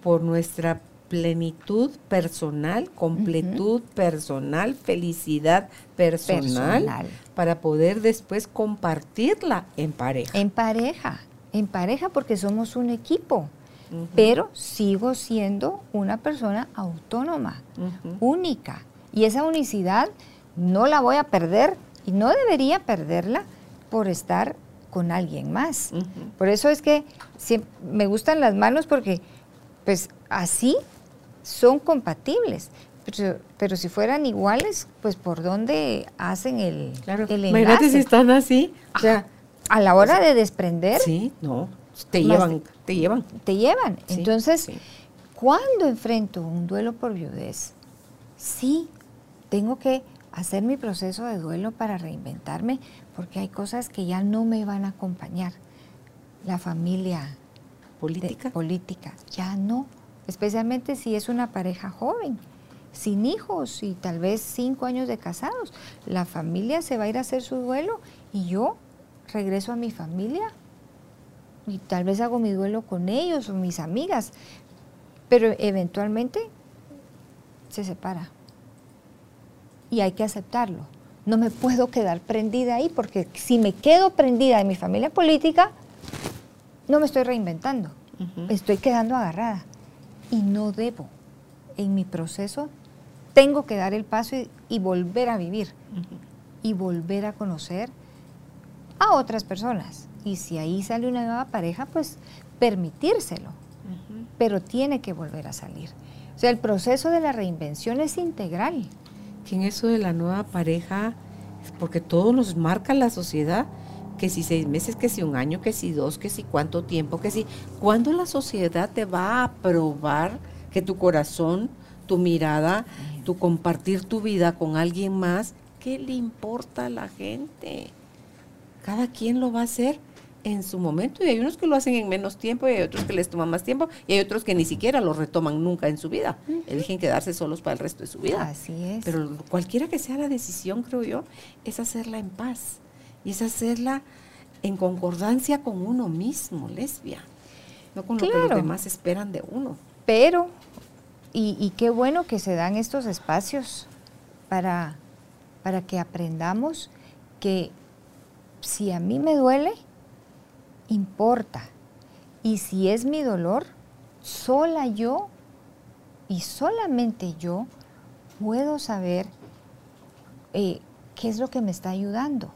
[SPEAKER 2] por nuestra plenitud personal, completud personal, felicidad personal,
[SPEAKER 3] Personal.
[SPEAKER 2] para poder después compartirla en pareja.
[SPEAKER 3] En pareja, en pareja porque somos un equipo, pero sigo siendo una persona autónoma, única. Y esa unicidad no la voy a perder y no debería perderla por estar con alguien más. Por eso es que me gustan las manos porque pues así son compatibles. Pero, pero si fueran iguales, pues por dónde hacen el,
[SPEAKER 2] Claro.
[SPEAKER 3] el
[SPEAKER 2] Imagínate
[SPEAKER 3] enlace?
[SPEAKER 2] si están así. O sea,
[SPEAKER 3] A la hora de desprender,
[SPEAKER 2] sí, no. Te llevan, te llevan.
[SPEAKER 3] te llevan.
[SPEAKER 2] Sí,
[SPEAKER 3] Entonces,
[SPEAKER 2] sí.
[SPEAKER 3] cuando enfrento un duelo por viudez, sí, tengo que hacer mi proceso de duelo para reinventarme, porque hay cosas que ya no me van a acompañar. La familia de-
[SPEAKER 2] Política.
[SPEAKER 3] política, ya no. Especialmente si es una pareja joven, sin hijos y tal vez cinco años de casados. La familia se va a ir a hacer su duelo y yo regreso a mi familia y tal vez hago mi duelo con ellos o mis amigas, pero eventualmente se separa. Y hay que aceptarlo. No me puedo quedar prendida ahí porque si me quedo prendida en mi familia política, no me estoy reinventando. Estoy quedando agarrada. Y no debo. En mi proceso tengo que dar el paso y, y volver a vivir. Y volver a conocer a otras personas. Y si ahí sale una nueva pareja, pues permitírselo. Pero tiene que volver a salir. O sea, el proceso de la reinvención es integral.
[SPEAKER 2] Que en eso de la nueva pareja, porque todo nos marca la sociedad, que si seis meses, que si un año, que si dos, que si cuánto tiempo, que si, ¿cuándo la sociedad te va a aprobar que tu corazón, tu mirada, tu compartir tu vida con alguien más, qué le importa a la gente? Cada quien lo va a hacer en su momento y hay unos que lo hacen en menos tiempo y hay otros que les toman más tiempo y hay otros que ni siquiera lo retoman nunca en su vida. Eligen quedarse solos para el resto de su vida.
[SPEAKER 3] Así es.
[SPEAKER 2] Pero cualquiera que sea la decisión, creo yo, es hacerla en paz y es hacerla en concordancia con uno mismo, lesbia, no con lo que
[SPEAKER 3] Claro.
[SPEAKER 2] los demás esperan de uno.
[SPEAKER 3] Pero, y, y qué bueno que se dan estos espacios para, para que aprendamos que si a mí me duele, importa. Y si es mi dolor, sola yo y solamente yo puedo saber eh, qué es lo que me está ayudando.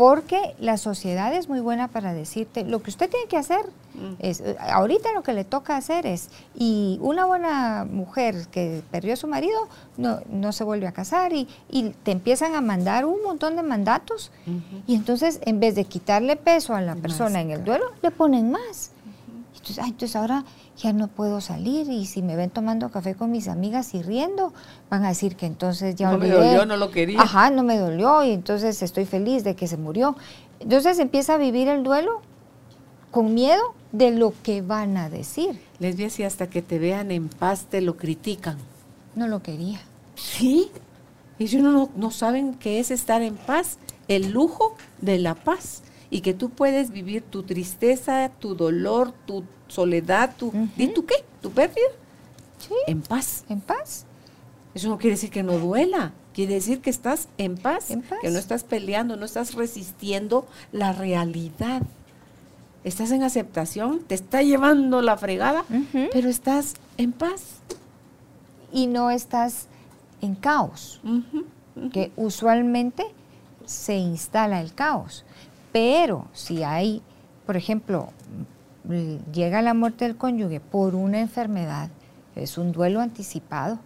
[SPEAKER 3] Porque la sociedad es muy buena para decirte, lo que usted tiene que hacer
[SPEAKER 2] Mm.
[SPEAKER 3] es, ahorita lo que le toca hacer es, y una buena mujer que perdió a su marido no, no se vuelve a casar y, y te empiezan a mandar un montón de mandatos y entonces en vez de quitarle peso a la
[SPEAKER 2] Más,
[SPEAKER 3] persona en el duelo, le ponen más. Entonces, ay, entonces ahora ya no puedo salir y si me ven tomando café con mis amigas y riendo, van a decir que entonces ya
[SPEAKER 2] No me dolió, no lo quería.
[SPEAKER 3] Ajá, no me dolió y entonces estoy feliz de que se murió. Entonces empieza a vivir el duelo con miedo de lo que van a decir.
[SPEAKER 2] Lesbia, si hasta que te vean en paz te lo critican.
[SPEAKER 3] No lo quería.
[SPEAKER 2] Sí. Ellos no, no saben qué es estar en paz, el lujo de la paz. Y que tú puedes vivir tu tristeza, tu dolor, tu soledad, tu, ¿y tú qué? ¿Tu pérdida?
[SPEAKER 3] Sí,
[SPEAKER 2] En paz.
[SPEAKER 3] en paz.
[SPEAKER 2] Eso no quiere decir que no duela, quiere decir que estás en paz,
[SPEAKER 3] En paz.
[SPEAKER 2] que no estás peleando, no estás resistiendo la realidad. Estás en aceptación, te está llevando la fregada, pero estás en paz.
[SPEAKER 3] Y no estás en caos. Que usualmente se instala el caos. Pero si hay, por ejemplo, llega la muerte del cónyuge por una enfermedad, es un duelo anticipado,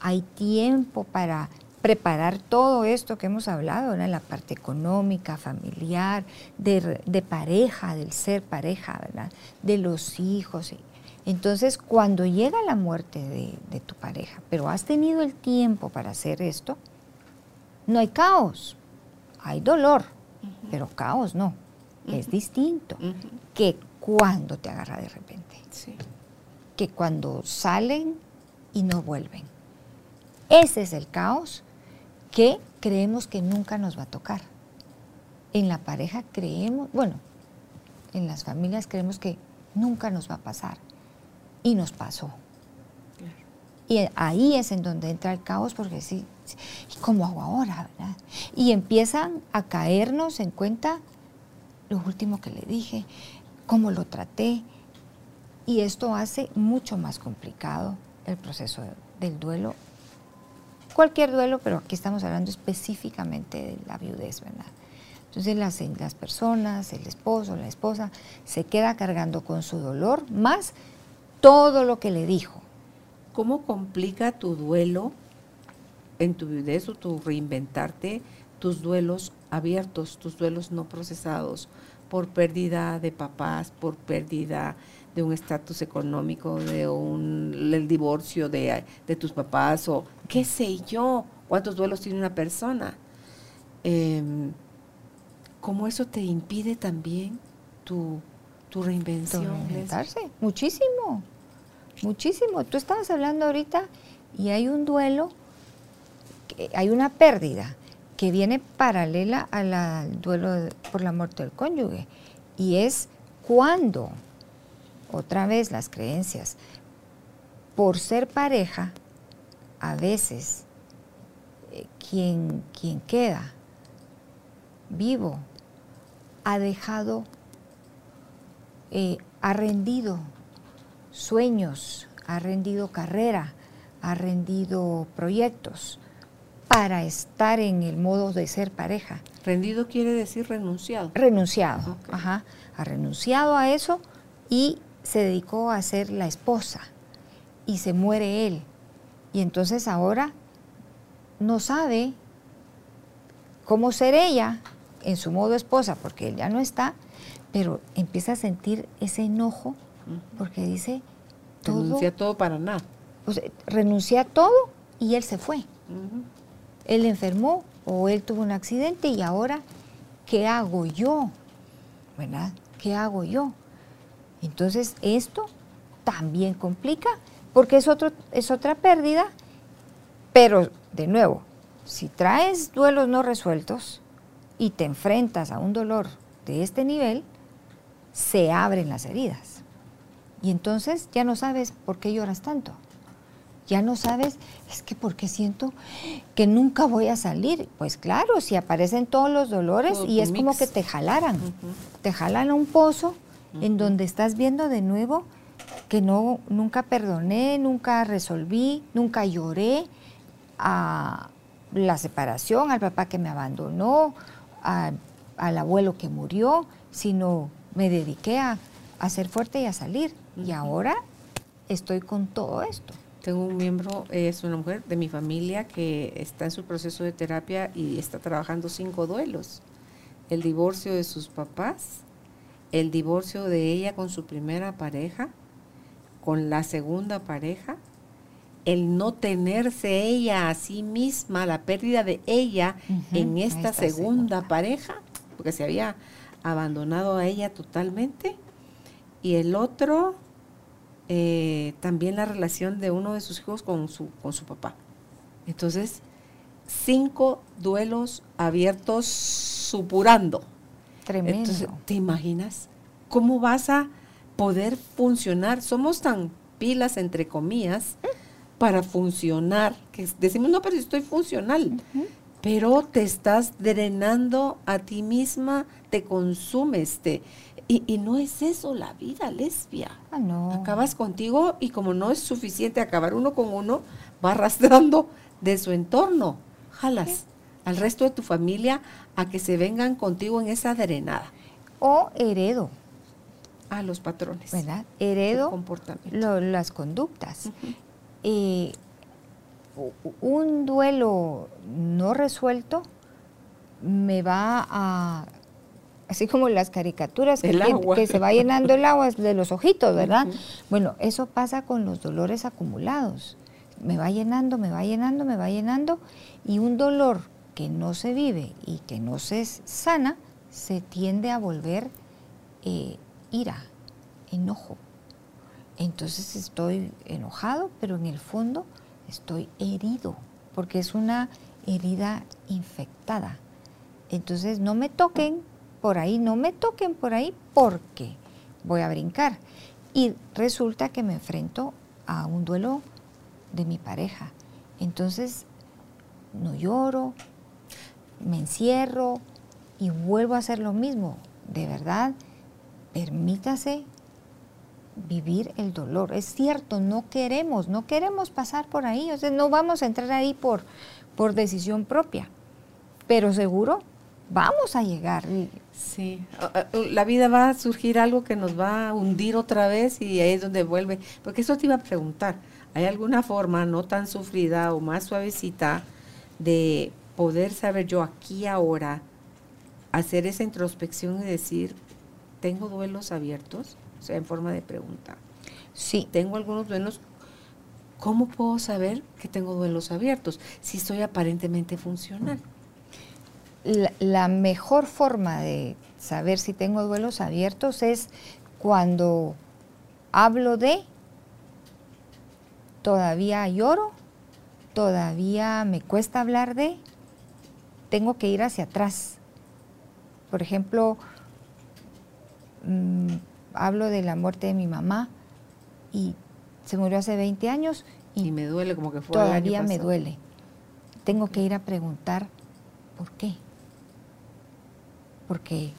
[SPEAKER 3] hay tiempo para preparar todo esto que hemos hablado, ¿verdad? la parte económica, familiar, de, re- de pareja, del ser pareja, ¿verdad? de los hijos. Entonces, cuando llega la muerte de tu pareja, pero has tenido el tiempo para hacer esto, no hay caos, hay dolor, pero caos no. Es distinto que cuando te agarra de repente,
[SPEAKER 2] Sí.
[SPEAKER 3] que cuando salen y no vuelven. Ese es el caos que creemos que nunca nos va a tocar. En la pareja creemos, bueno, en las familias creemos que nunca nos va a pasar. Y nos pasó. Y ahí es en donde entra el caos, porque sí, sí, ¿y cómo hago ahora? verdad? Y empiezan a caernos en cuenta lo último que le dije, cómo lo traté. Y esto hace mucho más complicado el proceso de- del duelo. Cualquier duelo, pero aquí estamos hablando específicamente de la viudez, ¿verdad? Entonces las, las personas, el esposo, la esposa, se queda cargando con su dolor más todo lo que le dijo.
[SPEAKER 2] ¿Cómo complica tu duelo en tu viudez o tu reinventarte, tus duelos abiertos, tus duelos no procesados por pérdida de papás, por pérdida de un estatus económico, de un el divorcio de, de tus papás o qué sé yo, cuántos duelos tiene una persona? Em, ¿Cómo eso te impide también tu, tu reinvención?
[SPEAKER 3] Reinventarse, muchísimo, muchísimo. Tú estabas hablando ahorita y hay un duelo, hay una pérdida que viene paralela al duelo por la muerte del cónyuge y es cuando, otra vez las creencias, por ser pareja, a veces eh, quien, quien queda vivo ha dejado eh, ha rendido sueños, ha rendido carrera, ha rendido proyectos para estar en el modo de ser pareja.
[SPEAKER 2] Rendido quiere decir renunciado.
[SPEAKER 3] Renunciado, ajá, ha renunciado a eso y se dedicó a ser la esposa y se muere él. Y entonces ahora no sabe cómo ser ella en su modo esposa, porque él ya no está, pero empieza a sentir ese enojo porque dice todo,
[SPEAKER 2] Renuncia todo para nada.
[SPEAKER 3] o sea, renuncié a todo y él se fue. Él enfermó o él tuvo un accidente y ahora, ¿qué hago yo? ¿Verdad? ¿Qué hago yo? Entonces, esto también complica porque es, otro, es otra pérdida, pero de nuevo, si traes duelos no resueltos y te enfrentas a un dolor de este nivel, se abren las heridas. Y entonces ya no sabes por qué lloras tanto. Ya no sabes, es que porque siento que nunca voy a salir. Pues claro, si aparecen todos los dolores
[SPEAKER 2] Todo
[SPEAKER 3] y es como que te jalaran. Te jalan a un pozo en donde estás viendo de nuevo que no, nunca perdoné, nunca resolví, nunca lloré a la separación, al papá que me abandonó, a- al abuelo que murió, sino me dediqué a, a ser fuerte y a salir. Y ahora estoy con todo esto.
[SPEAKER 2] Tengo un miembro, es una mujer de mi familia que está en su proceso de terapia y está trabajando cinco duelos. El divorcio de sus papás, el divorcio de ella con su primera pareja, con la segunda pareja, el no tenerse ella a sí misma, la pérdida de ella en esta,
[SPEAKER 3] esta
[SPEAKER 2] segunda,
[SPEAKER 3] segunda.
[SPEAKER 2] pareja, porque se había abandonado a ella totalmente. Y el otro, eh, también la relación de uno de sus hijos con su, con su papá. Entonces, cinco duelos abiertos supurando.
[SPEAKER 3] Tremendo.
[SPEAKER 2] Entonces, ¿te imaginas cómo vas a poder funcionar? Somos tan pilas, entre comillas, para funcionar, que decimos, no, pero estoy funcional. Pero te estás drenando a ti misma, te consumes, te, y, no es eso la vida lesbia.
[SPEAKER 3] Ah, no.
[SPEAKER 2] Acabas contigo y como no es suficiente acabar uno con uno, va arrastrando de su entorno. Jalas al resto de tu familia a que se vengan contigo en esa drenada.
[SPEAKER 3] O heredo.
[SPEAKER 2] A los patrones.
[SPEAKER 3] ¿Verdad? Heredo las conductas. Eh, un duelo no resuelto me va a así como las caricaturas que, que, se va llenando el agua de los ojitos, ¿verdad? Bueno, eso pasa con los dolores acumulados. Me va llenando, me va llenando, me va llenando, y un dolor que no se vive y que no se sana, se tiende a volver eh, ira, enojo. Entonces estoy enojado, pero en el fondo estoy herido, porque es una herida infectada. Entonces no me toquen por ahí, no me toquen por ahí porque voy a brincar. Y resulta que me enfrento a un duelo de mi pareja. Entonces no lloro, me encierro y vuelvo a hacer lo mismo. De verdad, permítase vivir el dolor. Es cierto, no queremos, no queremos pasar por ahí, o sea, no vamos a entrar ahí por, por decisión propia, pero seguro vamos a llegar.
[SPEAKER 2] Sí, la vida va a surgir algo que nos va a hundir otra vez y ahí es donde vuelve. Porque eso te iba a preguntar, ¿hay alguna forma no tan sufrida o más suavecita de poder saber yo aquí ahora, hacer esa introspección y decir, ¿tengo duelos abiertos? O sea, en forma de pregunta.
[SPEAKER 3] Sí.
[SPEAKER 2] Tengo algunos duelos. ¿Cómo puedo saber que tengo duelos abiertos si estoy aparentemente funcional?
[SPEAKER 3] la, mejor forma de saber si tengo duelos abiertos es cuando hablo de, todavía lloro, todavía me cuesta hablar de, tengo que ir hacia atrás. Por ejemplo, mm, hablo de la muerte de mi mamá y se murió hace 20 años y,
[SPEAKER 2] me duele como que fue
[SPEAKER 3] todavía me duele. Tengo que ir a preguntar por qué porque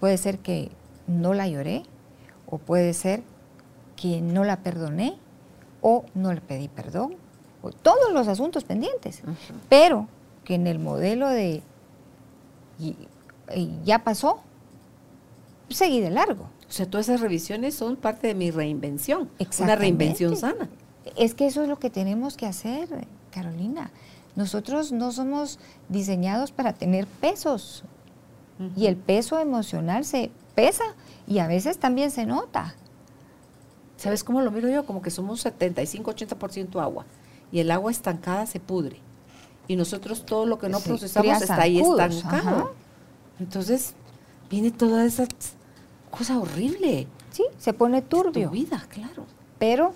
[SPEAKER 3] puede ser que no la lloré o puede ser que no la perdoné o no le pedí perdón, o todos los asuntos pendientes, pero que en el modelo de ya pasó, seguí de largo.
[SPEAKER 2] O sea, todas esas revisiones son parte de mi reinvención, una reinvención sana.
[SPEAKER 3] Es que eso es lo que tenemos que hacer, Carolina. Nosotros no somos diseñados para tener pesos, y el peso emocional se pesa y a veces también se nota.
[SPEAKER 2] ¿Sabes cómo lo miro yo? Como que somos 75-80% agua y el agua estancada se pudre. Y nosotros todo lo que no procesamos está ahí estancado. Entonces viene toda esa cosa horrible.
[SPEAKER 3] Sí, se pone turbio.
[SPEAKER 2] Tu vida, claro.
[SPEAKER 3] Pero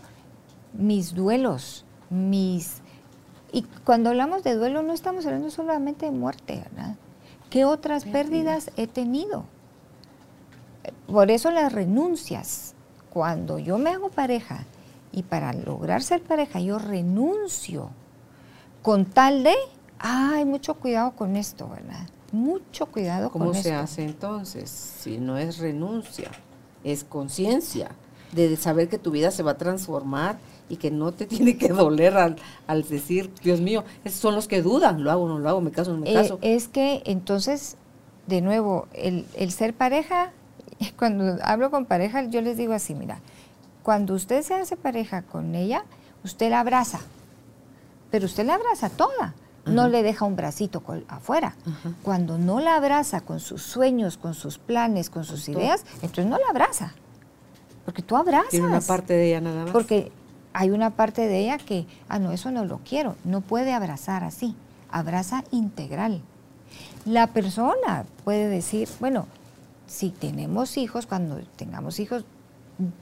[SPEAKER 3] mis duelos, mis... Y cuando hablamos de duelo no estamos hablando solamente de muerte, ¿verdad? ¿Qué otras pérdidas he tenido? Por eso las renuncias. Cuando yo me hago pareja y para lograr ser pareja yo renuncio con tal de, ay, mucho cuidado con esto, ¿verdad? Mucho cuidado con. ¿Cómo
[SPEAKER 2] se hace entonces? Si no es renuncia, es conciencia de saber que tu vida se va a transformar y que no te tiene que doler al, al decir, Dios mío, esos son los que dudan, lo hago, no lo hago, me caso, no me eh, caso.
[SPEAKER 3] es que entonces, de nuevo, el, el ser pareja, cuando hablo con pareja, yo les digo así, mira, cuando usted se hace pareja con ella, usted la abraza, pero usted la abraza toda. No le deja un bracito afuera. Cuando no la abraza con sus sueños, con sus planes, con sus ideas, entonces no la abraza. Porque tú abrazas.
[SPEAKER 2] Tiene una parte de ella nada más.
[SPEAKER 3] Porque hay una parte de ella que, ah, no, eso no lo quiero, no puede abrazar así, abraza integral. La persona puede decir, bueno, si tenemos hijos, cuando tengamos hijos,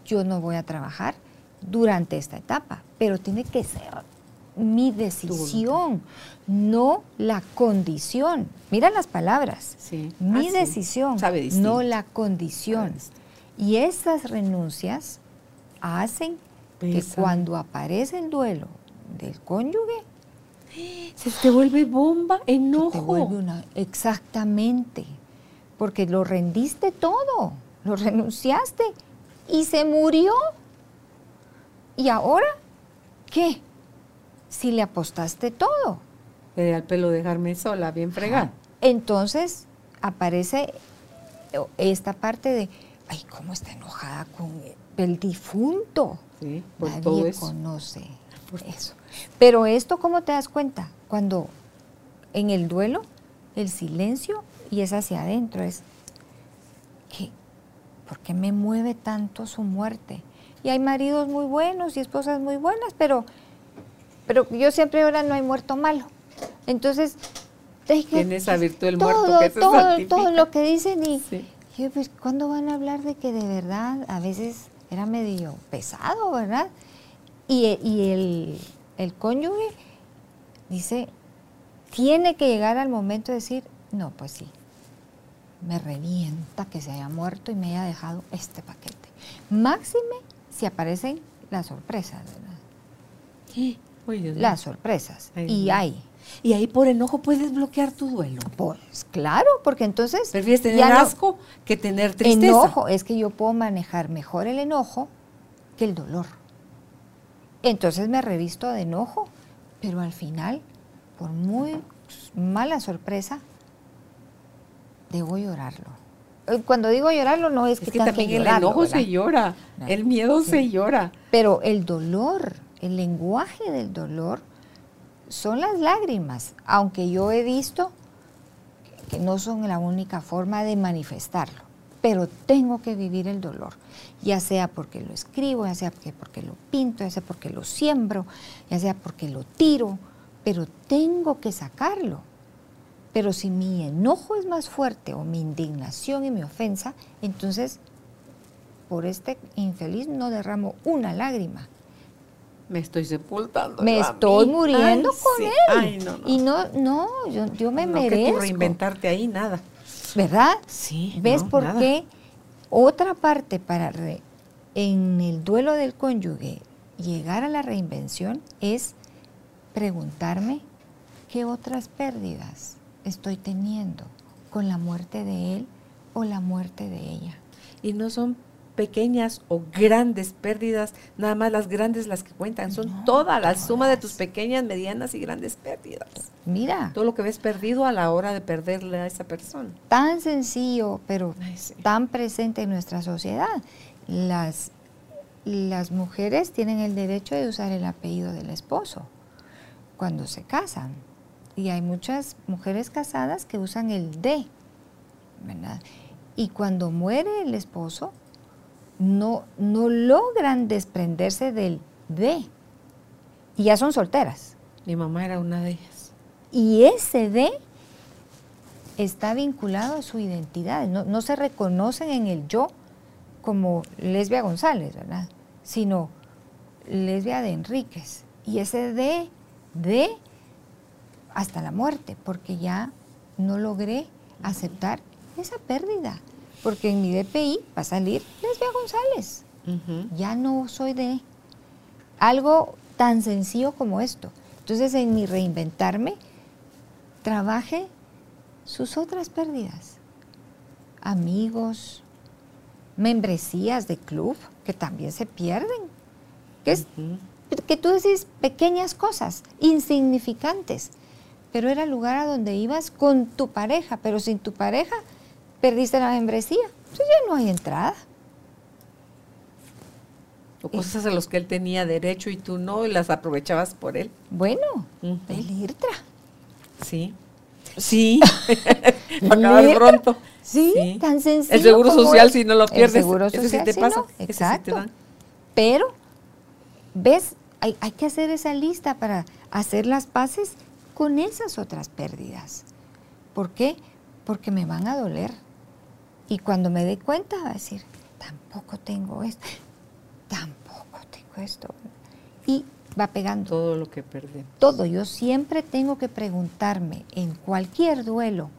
[SPEAKER 3] yo no voy a trabajar durante esta etapa, pero tiene que ser mi decisión, no la condición. Mira las palabras.
[SPEAKER 2] Sí.
[SPEAKER 3] Mi
[SPEAKER 2] Ah,
[SPEAKER 3] decisión, no la condición. Y estas renuncias hacen que cuando aparece el duelo del cónyuge,
[SPEAKER 2] Se te vuelve bomba,
[SPEAKER 3] te
[SPEAKER 2] enojo.
[SPEAKER 3] vuelve una... Exactamente, porque lo rendiste todo, lo renunciaste y se murió. ¿Y ahora qué? Si le apostaste todo.
[SPEAKER 2] Pero al pelo dejarme sola, bien fregada.
[SPEAKER 3] Entonces aparece esta parte de, ay, ¿cómo está enojada con el difunto?
[SPEAKER 2] Sí, por
[SPEAKER 3] Nadie
[SPEAKER 2] todo eso.
[SPEAKER 3] conoce eso. Pero esto, ¿cómo te das cuenta? Cuando en el duelo, el silencio y es hacia adentro, es, ¿qué? ¿por qué me mueve tanto su muerte? Y hay maridos muy buenos y esposas muy buenas, pero, pero yo siempre ahora no hay muerto malo. Entonces, deje-
[SPEAKER 2] Tiene esa virtud del
[SPEAKER 3] todo,
[SPEAKER 2] muerto que se
[SPEAKER 3] todo,
[SPEAKER 2] santifica.
[SPEAKER 3] todo lo que dicen y
[SPEAKER 2] Sí.
[SPEAKER 3] yo, pues, ¿cuándo van a hablar de que de verdad a veces era medio pesado, verdad? Y, y el, el cónyuge dice, tiene que llegar al momento de decir, no, pues sí, me revienta que se haya muerto y me haya dejado este paquete. Máxime si aparecen las sorpresas, ¿verdad?
[SPEAKER 2] Uy, Dios mío.
[SPEAKER 3] Las sorpresas.
[SPEAKER 2] Ay,
[SPEAKER 3] y hay.
[SPEAKER 2] Y ahí por enojo puedes bloquear tu duelo.
[SPEAKER 3] Pues claro, porque entonces...
[SPEAKER 2] Prefieres tener
[SPEAKER 3] no-
[SPEAKER 2] asco que tener tristeza.
[SPEAKER 3] Enojo, es que yo puedo manejar mejor el enojo que el dolor. Entonces me revisto de enojo, pero al final, por muy mala sorpresa, debo llorarlo. Eh, Cuando digo llorarlo no es que,
[SPEAKER 2] Es que
[SPEAKER 3] tenga
[SPEAKER 2] también el
[SPEAKER 3] llorarlo,
[SPEAKER 2] enojo
[SPEAKER 3] ¿verdad?
[SPEAKER 2] se llora,
[SPEAKER 3] No.
[SPEAKER 2] el miedo
[SPEAKER 3] Sí.
[SPEAKER 2] se llora.
[SPEAKER 3] Pero el dolor, el lenguaje del dolor, son las lágrimas, aunque yo he visto que no son la única forma de manifestarlo, pero tengo que vivir el dolor, ya sea porque lo escribo, ya sea porque, lo pinto, ya sea porque lo siembro, ya sea porque lo tiro, pero tengo que sacarlo. Pero si mi enojo es más fuerte o mi indignación y mi ofensa, entonces por este infeliz no derramo una lágrima.
[SPEAKER 2] Me estoy sepultando.
[SPEAKER 3] Me estoy
[SPEAKER 2] mí.
[SPEAKER 3] muriendo
[SPEAKER 2] Ay,
[SPEAKER 3] con
[SPEAKER 2] sí.
[SPEAKER 3] él.
[SPEAKER 2] Ay, no, no.
[SPEAKER 3] Y no, no, yo, yo me
[SPEAKER 2] no que
[SPEAKER 3] merezco.
[SPEAKER 2] tú reinventarte ahí, nada.
[SPEAKER 3] ¿Verdad?
[SPEAKER 2] Sí,
[SPEAKER 3] ¿Ves por
[SPEAKER 2] nada.
[SPEAKER 3] qué? Otra parte para re- en el duelo del cónyuge llegar a la reinvención es preguntarme qué otras pérdidas estoy teniendo con la muerte de él o la muerte de ella.
[SPEAKER 2] Y no son pequeñas o grandes pérdidas, nada más las grandes las que cuentan, son
[SPEAKER 3] No,
[SPEAKER 2] toda la suma de tus pequeñas, medianas y grandes pérdidas.
[SPEAKER 3] Mira,
[SPEAKER 2] Todo lo que ves perdido a la hora de perderle a esa persona.
[SPEAKER 3] tan sencillo, pero
[SPEAKER 2] Ay, sí.
[SPEAKER 3] tan presente en nuestra sociedad. Las, las mujeres tienen el derecho de usar el apellido del esposo cuando se casan. Y hay muchas mujeres casadas que usan el de, ¿verdad? Y cuando muere el esposo, no, no logran desprenderse del de. Y ya son solteras.
[SPEAKER 2] Mi mamá era una de ellas.
[SPEAKER 3] Y ese de está vinculado a su identidad. No, no se reconocen en el yo como lesbia González, ¿verdad? Sino lesbia de Enríquez. Y ese de, de hasta la muerte, porque ya no logré aceptar esa pérdida. Porque en mi DPI va a salir lesbia González. Ya no soy de algo tan sencillo como esto. Entonces, en mi reinventarme, trabaje sus otras pérdidas. Amigos, membresías de club que también se pierden. Que, es,
[SPEAKER 2] Ujú.
[SPEAKER 3] que tú decís pequeñas cosas, insignificantes, pero era el lugar a donde ibas con tu pareja, pero sin tu pareja perdiste la membresía. Entonces ya no hay entrada.
[SPEAKER 2] O cosas a las que él tenía derecho y tú no, y las aprovechabas por él.
[SPEAKER 3] Bueno,
[SPEAKER 2] Ujú.
[SPEAKER 3] peligro.
[SPEAKER 2] Sí. Sí. Acabar
[SPEAKER 3] Mira.
[SPEAKER 2] pronto.
[SPEAKER 3] Sí, tan sencillo.
[SPEAKER 2] El seguro social,
[SPEAKER 3] es.
[SPEAKER 2] si no lo
[SPEAKER 3] El
[SPEAKER 2] pierdes,
[SPEAKER 3] seguro
[SPEAKER 2] ese sí
[SPEAKER 3] social,
[SPEAKER 2] te
[SPEAKER 3] sí,
[SPEAKER 2] pasa.
[SPEAKER 3] no,
[SPEAKER 2] ese sí te
[SPEAKER 3] exacto.
[SPEAKER 2] dan.
[SPEAKER 3] Pero, ¿ves? Hay, hay que hacer esa lista para hacer las paces con esas otras pérdidas. ¿Por qué? Porque me van a doler. Y cuando me dé cuenta, va a decir, tampoco tengo esto, tampoco tengo esto. Y va pegando.
[SPEAKER 2] Todo lo que perdemos.
[SPEAKER 3] Todo. Yo siempre tengo que preguntarme en cualquier duelo,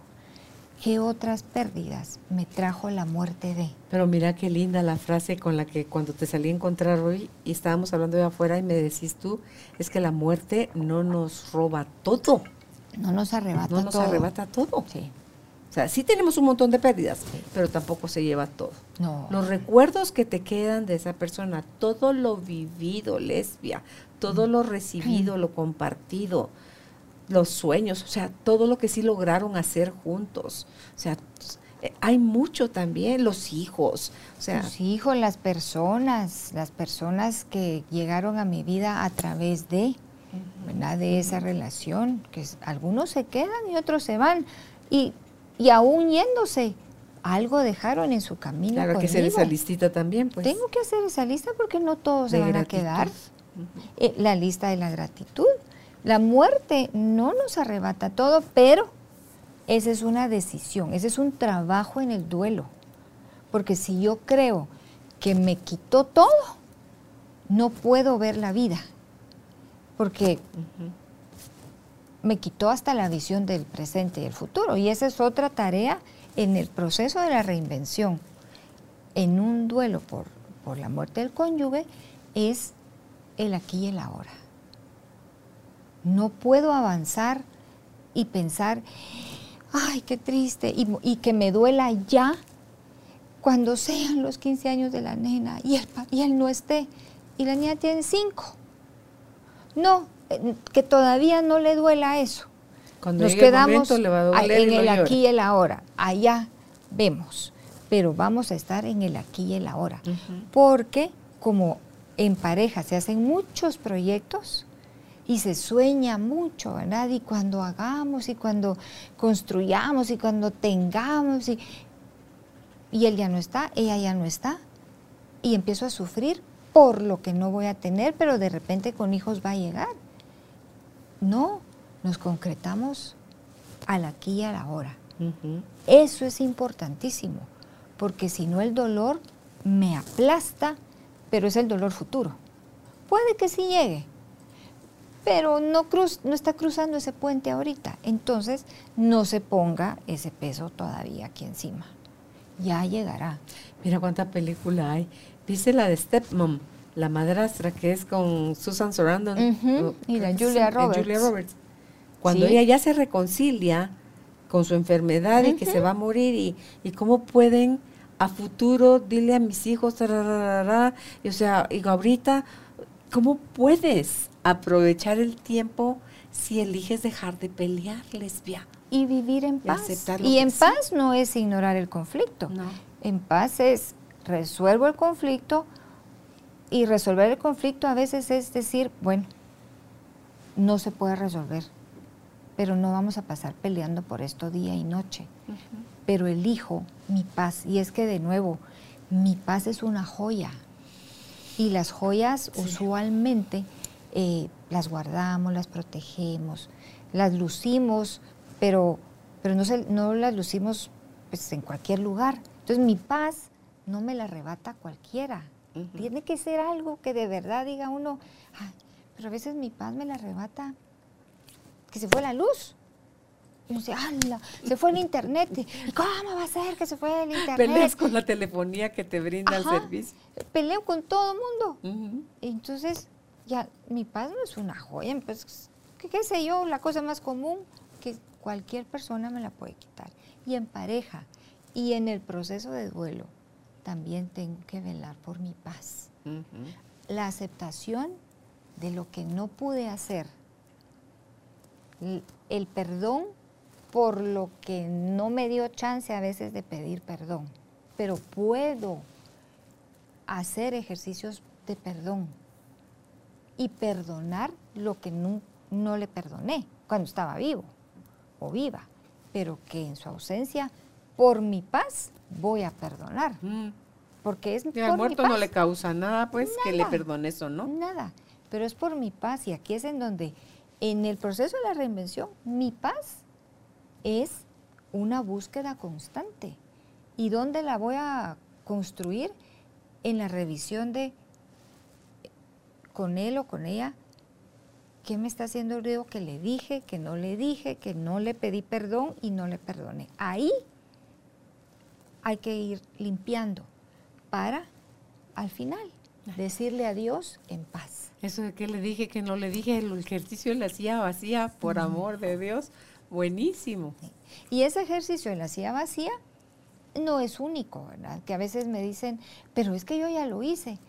[SPEAKER 3] ¿qué otras pérdidas me trajo la muerte de?
[SPEAKER 2] Pero mira qué linda la frase con la que cuando te salí a encontrar hoy y estábamos hablando de afuera y me decís tú, es que la muerte no nos roba todo.
[SPEAKER 3] No nos arrebata
[SPEAKER 2] No nos
[SPEAKER 3] todo.
[SPEAKER 2] arrebata todo.
[SPEAKER 3] Sí.
[SPEAKER 2] O sea, sí tenemos un montón de pérdidas, pero tampoco se lleva todo.
[SPEAKER 3] No.
[SPEAKER 2] Los recuerdos que te quedan de esa persona, todo lo vivido, lesbia, todo lo recibido, lo compartido, los sueños, o sea, todo lo que sí lograron hacer juntos. O sea, eh, hay mucho también, los hijos. O sea,
[SPEAKER 3] Los hijos, las personas, las personas que llegaron a mi vida a través de, ¿verdad? de esa relación, que algunos se quedan y otros se van. Y, y aún yéndose, algo dejaron en su camino.
[SPEAKER 2] claro que hacer esa listita también, pues.
[SPEAKER 3] Tengo que hacer esa lista porque no todos se van a quedar. Eh, la lista de la gratitud. La muerte no nos arrebata todo, pero esa es una decisión, ese es un trabajo en el duelo. Porque si yo creo que me quitó todo, no puedo ver la vida. Porque. Me quitó hasta la visión del presente y el futuro. Y esa es otra tarea en el proceso de la reinvención. En un duelo por, por la muerte del cónyuge es el aquí y el ahora. No puedo avanzar y pensar, ay, qué triste, y, que me duela ya cuando sean los 15 años de la nena y él, y él no esté. Y la niña tiene 5. No, que todavía no le duela eso.
[SPEAKER 2] Cuando
[SPEAKER 3] Nos
[SPEAKER 2] el
[SPEAKER 3] quedamos
[SPEAKER 2] momento, a
[SPEAKER 3] en el aquí y el ahora. Allá vemos, pero vamos a estar en el aquí y el ahora. Porque como en pareja se hacen muchos proyectos y se sueña mucho, ¿verdad? Y cuando hagamos y cuando construyamos y cuando tengamos y, y él ya no está, ella ya no está y empiezo a sufrir por lo que no voy a tener, pero de repente con hijos va a llegar. No, nos concretamos al aquí y a la hora. Eso es importantísimo, porque si no el dolor me aplasta, pero es el dolor futuro. Puede que sí llegue, pero no, cruz, no está cruzando ese puente ahorita. Entonces, no se ponga ese peso todavía aquí encima. Ya llegará.
[SPEAKER 2] Mira cuánta película hay. ¿Viste la de Stepmom? La madrastra que es con Susan Sarandon. O-
[SPEAKER 3] y la Julia
[SPEAKER 2] sí, eh,
[SPEAKER 3] Roberts.
[SPEAKER 2] Julia Roberts. Cuando
[SPEAKER 3] Sí.
[SPEAKER 2] ella ya se reconcilia con su enfermedad y que se va a morir y, y cómo pueden a futuro dile a mis hijos, y, o sea, y ahorita, ¿cómo puedes aprovechar el tiempo si eliges dejar de pelear, lesbia?
[SPEAKER 3] Y vivir en
[SPEAKER 2] Y
[SPEAKER 3] paz. Y
[SPEAKER 2] que
[SPEAKER 3] en
[SPEAKER 2] sí.
[SPEAKER 3] paz no es ignorar el conflicto.
[SPEAKER 2] No.
[SPEAKER 3] En paz es resuelvo el conflicto y resolver el conflicto a veces es decir, bueno, no se puede resolver, pero no vamos a pasar peleando por esto día y noche. Pero elijo mi paz y es que de nuevo, mi paz es una joya y las joyas usualmente eh, las guardamos, las protegemos, las lucimos, pero, pero no, se- no las lucimos pues, en cualquier lugar. Entonces mi paz no me la arrebata cualquiera. Tiene que ser algo que de verdad diga uno, "Ay, pero a veces mi paz me la arrebata que se fue la luz. Y uno dice. Se fue el internet. ¿Y cómo va a ser que se fue el internet?
[SPEAKER 2] Peleas con la telefonía que te brinda el servicio.
[SPEAKER 3] Peleo con todo el mundo. Entonces, ya, mi paz no es una joya, pues, ¿qué, qué sé yo, la cosa más común que cualquier persona me la puede quitar. Y en pareja, y en el proceso de duelo, también tengo que velar por mi paz. La aceptación de lo que no pude hacer, el perdón por lo que no me dio chance a veces de pedir perdón, pero puedo hacer ejercicios de perdón y perdonar lo que no, no le perdoné cuando estaba vivo o viva, pero que en su ausencia, por mi paz, voy a perdonar,
[SPEAKER 2] Mm.
[SPEAKER 3] porque es
[SPEAKER 2] Y
[SPEAKER 3] por
[SPEAKER 2] al
[SPEAKER 3] mi
[SPEAKER 2] muerto no
[SPEAKER 3] paz.
[SPEAKER 2] le causa nada, pues, que le perdones o no.
[SPEAKER 3] Nada, pero es por mi paz y aquí es en donde en el proceso de la reinvención mi paz es una búsqueda constante. ¿Y dónde la voy a construir? En la revisión de con él o con ella ¿Qué me está haciendo ruido que le dije, que no le dije, que no le pedí perdón y no le perdoné? Ahí hay que ir limpiando para al final decirle adiós en paz.
[SPEAKER 2] Eso de que le dije que no le dije, el ejercicio le hacía vacía, por amor de Dios, buenísimo.
[SPEAKER 3] Y ese ejercicio de la hacía vacía no es único, ¿verdad? Que a veces me dicen, pero es que yo ya lo hice.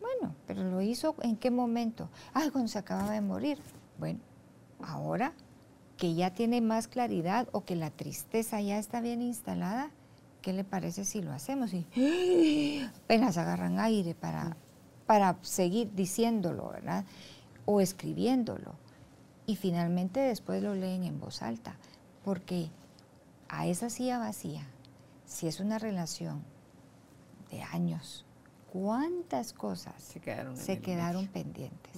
[SPEAKER 3] Bueno, pero lo hizo en qué momento? Ay, cuando se acababa de morir. Bueno, ahora que ya tiene más claridad o que la tristeza ya está bien instalada, ¿qué le parece si lo hacemos? Y apenas agarran aire para para seguir diciéndolo, ¿verdad? O escribiéndolo. Y finalmente después lo leen en voz alta, porque a esa silla vacía, si es una relación de años, ¿cuántas cosas se quedaron, pendientes?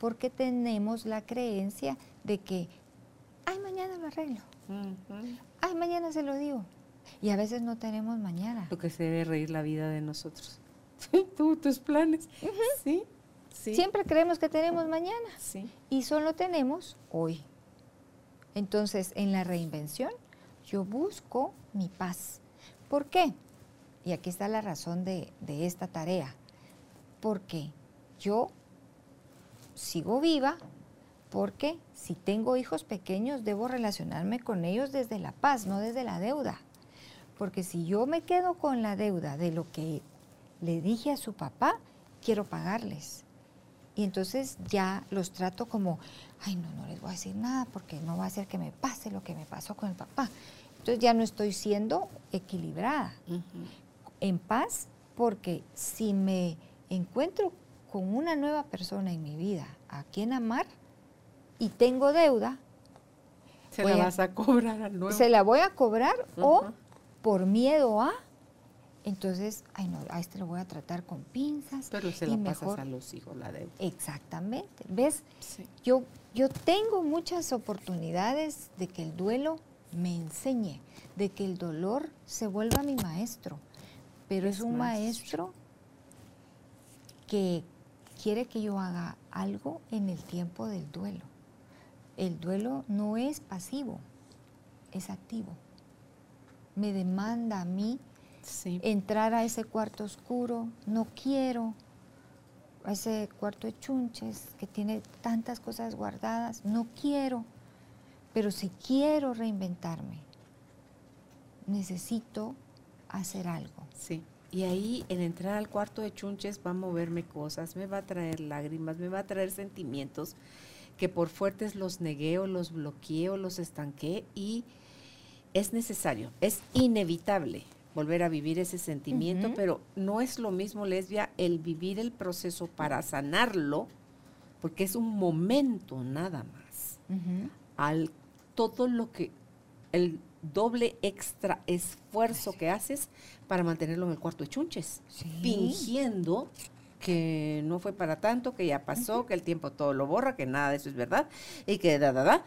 [SPEAKER 3] Porque tenemos la creencia de que, ay, mañana lo arreglo, ay, mañana se lo digo. Y a veces no tenemos mañana.
[SPEAKER 2] Lo que se debe reír la vida de nosotros. Tú, tus planes. ¿Sí?
[SPEAKER 3] Siempre creemos que tenemos mañana. Sí. Y solo tenemos hoy. Entonces, en la reinvención, yo busco mi paz. ¿Por qué? Y aquí está la razón de, de esta tarea. Porque yo sigo viva, porque si tengo hijos pequeños, debo relacionarme con ellos desde la paz, no desde la deuda. Porque si yo me quedo con la deuda de lo que le dije a su papá, quiero pagarles. Y entonces ya los trato como, ay, no, no les voy a decir nada porque no va a hacer que me pase lo que me pasó con el papá. Entonces ya no estoy siendo equilibrada, en paz, porque si me encuentro con una nueva persona en mi vida a quien amar y tengo deuda,
[SPEAKER 2] se la vas a, cobrar al nuevo.
[SPEAKER 3] Se la voy a cobrar o por miedo a entonces, ay no, a este lo voy a tratar con pinzas.
[SPEAKER 2] Pero se lo pasas a los hijos la deuda.
[SPEAKER 3] Exactamente. ¿Ves? Yo, yo tengo muchas oportunidades de que el duelo me enseñe, de que el dolor se vuelva mi maestro. Pero es, un maestro. que quiere que yo haga algo en el tiempo del duelo. El duelo no es pasivo, es activo. Me demanda a mí entrar a ese cuarto oscuro, no quiero, a ese cuarto de chunches que tiene tantas cosas guardadas, no quiero, pero si quiero reinventarme, necesito hacer algo.
[SPEAKER 2] Sí. Y ahí, en entrar al cuarto de chunches, va a moverme cosas, me va a traer lágrimas, me va a traer sentimientos que por fuertes los negué o los bloqueé o los estanqué y es necesario, es inevitable volver a vivir ese sentimiento, pero no es lo mismo, lesbia, el vivir el proceso para sanarlo, porque es un momento nada más. Al todo lo que, el doble extra esfuerzo que haces para mantenerlo en el cuarto de chunches, fingiendo que no fue para tanto, que ya pasó, que el tiempo todo lo borra, que nada de eso es verdad y que da, da, da.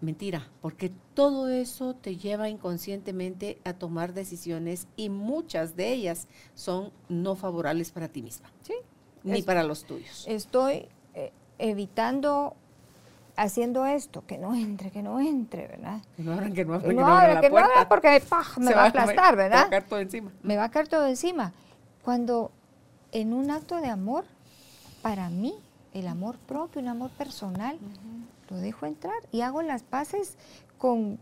[SPEAKER 2] Mentira, porque todo eso te lleva inconscientemente a tomar decisiones y muchas de ellas son no favorables para ti misma. Sí. Ni para los tuyos.
[SPEAKER 3] Estoy eh, evitando haciendo esto, que no entre, que no entre, ¿verdad?
[SPEAKER 2] Que no abran, que no abran, que no, abran, que no abran
[SPEAKER 3] porque me va a aplastar, ¿verdad?
[SPEAKER 2] Me va a caer todo encima.
[SPEAKER 3] Me va a caer todo encima. Cuando en un acto de amor, para mí, el amor propio, un amor personal, lo dejo entrar y hago las paces con,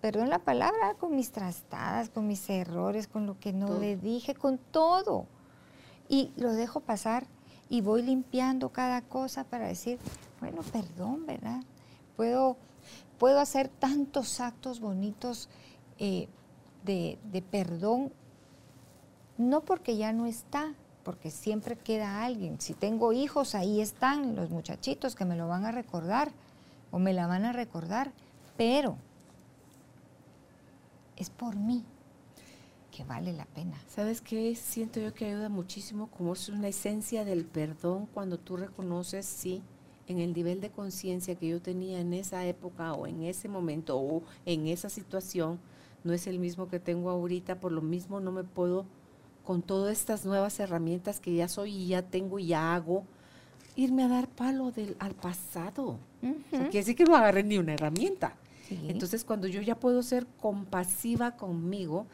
[SPEAKER 3] perdón la palabra, con mis trastadas, con mis errores, con lo que no le dije, con todo. Y lo dejo pasar y voy limpiando cada cosa para decir, bueno, perdón, ¿verdad? Puedo, puedo hacer tantos actos bonitos eh, de, de perdón, no porque ya no está, porque siempre queda alguien. Si tengo hijos, ahí están los muchachitos que me lo van a recordar o me la van a recordar, pero es por mí que vale la pena.
[SPEAKER 2] ¿Sabes qué? Siento yo que ayuda muchísimo, como es una esencia del perdón cuando tú reconoces, sí, en el nivel de conciencia que yo tenía en esa época o en ese momento o en esa situación, no es el mismo que tengo ahorita, por lo mismo no me puedo, con todas estas nuevas herramientas que ya soy y ya tengo y ya hago, irme a dar palo del, al pasado. quiere decir que no agarré ni una herramienta. Entonces, cuando yo ya puedo ser compasiva conmigo,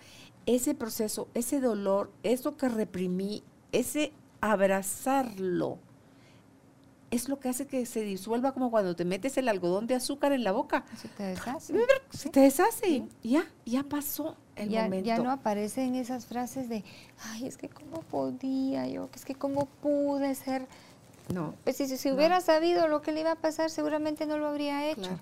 [SPEAKER 2] ese proceso, ese dolor, eso que reprimí, ese abrazarlo, es lo que hace que se disuelva como cuando te metes el algodón de azúcar en la boca.
[SPEAKER 3] Se te deshace.
[SPEAKER 2] Se te deshace. Ya, ya pasó el
[SPEAKER 3] ya,
[SPEAKER 2] momento.
[SPEAKER 3] Ya no aparecen esas frases de, ay, es que cómo podía yo, es que cómo pude ser.
[SPEAKER 2] No.
[SPEAKER 3] Pues si, si hubiera sabido lo que le iba a pasar, seguramente no lo habría hecho.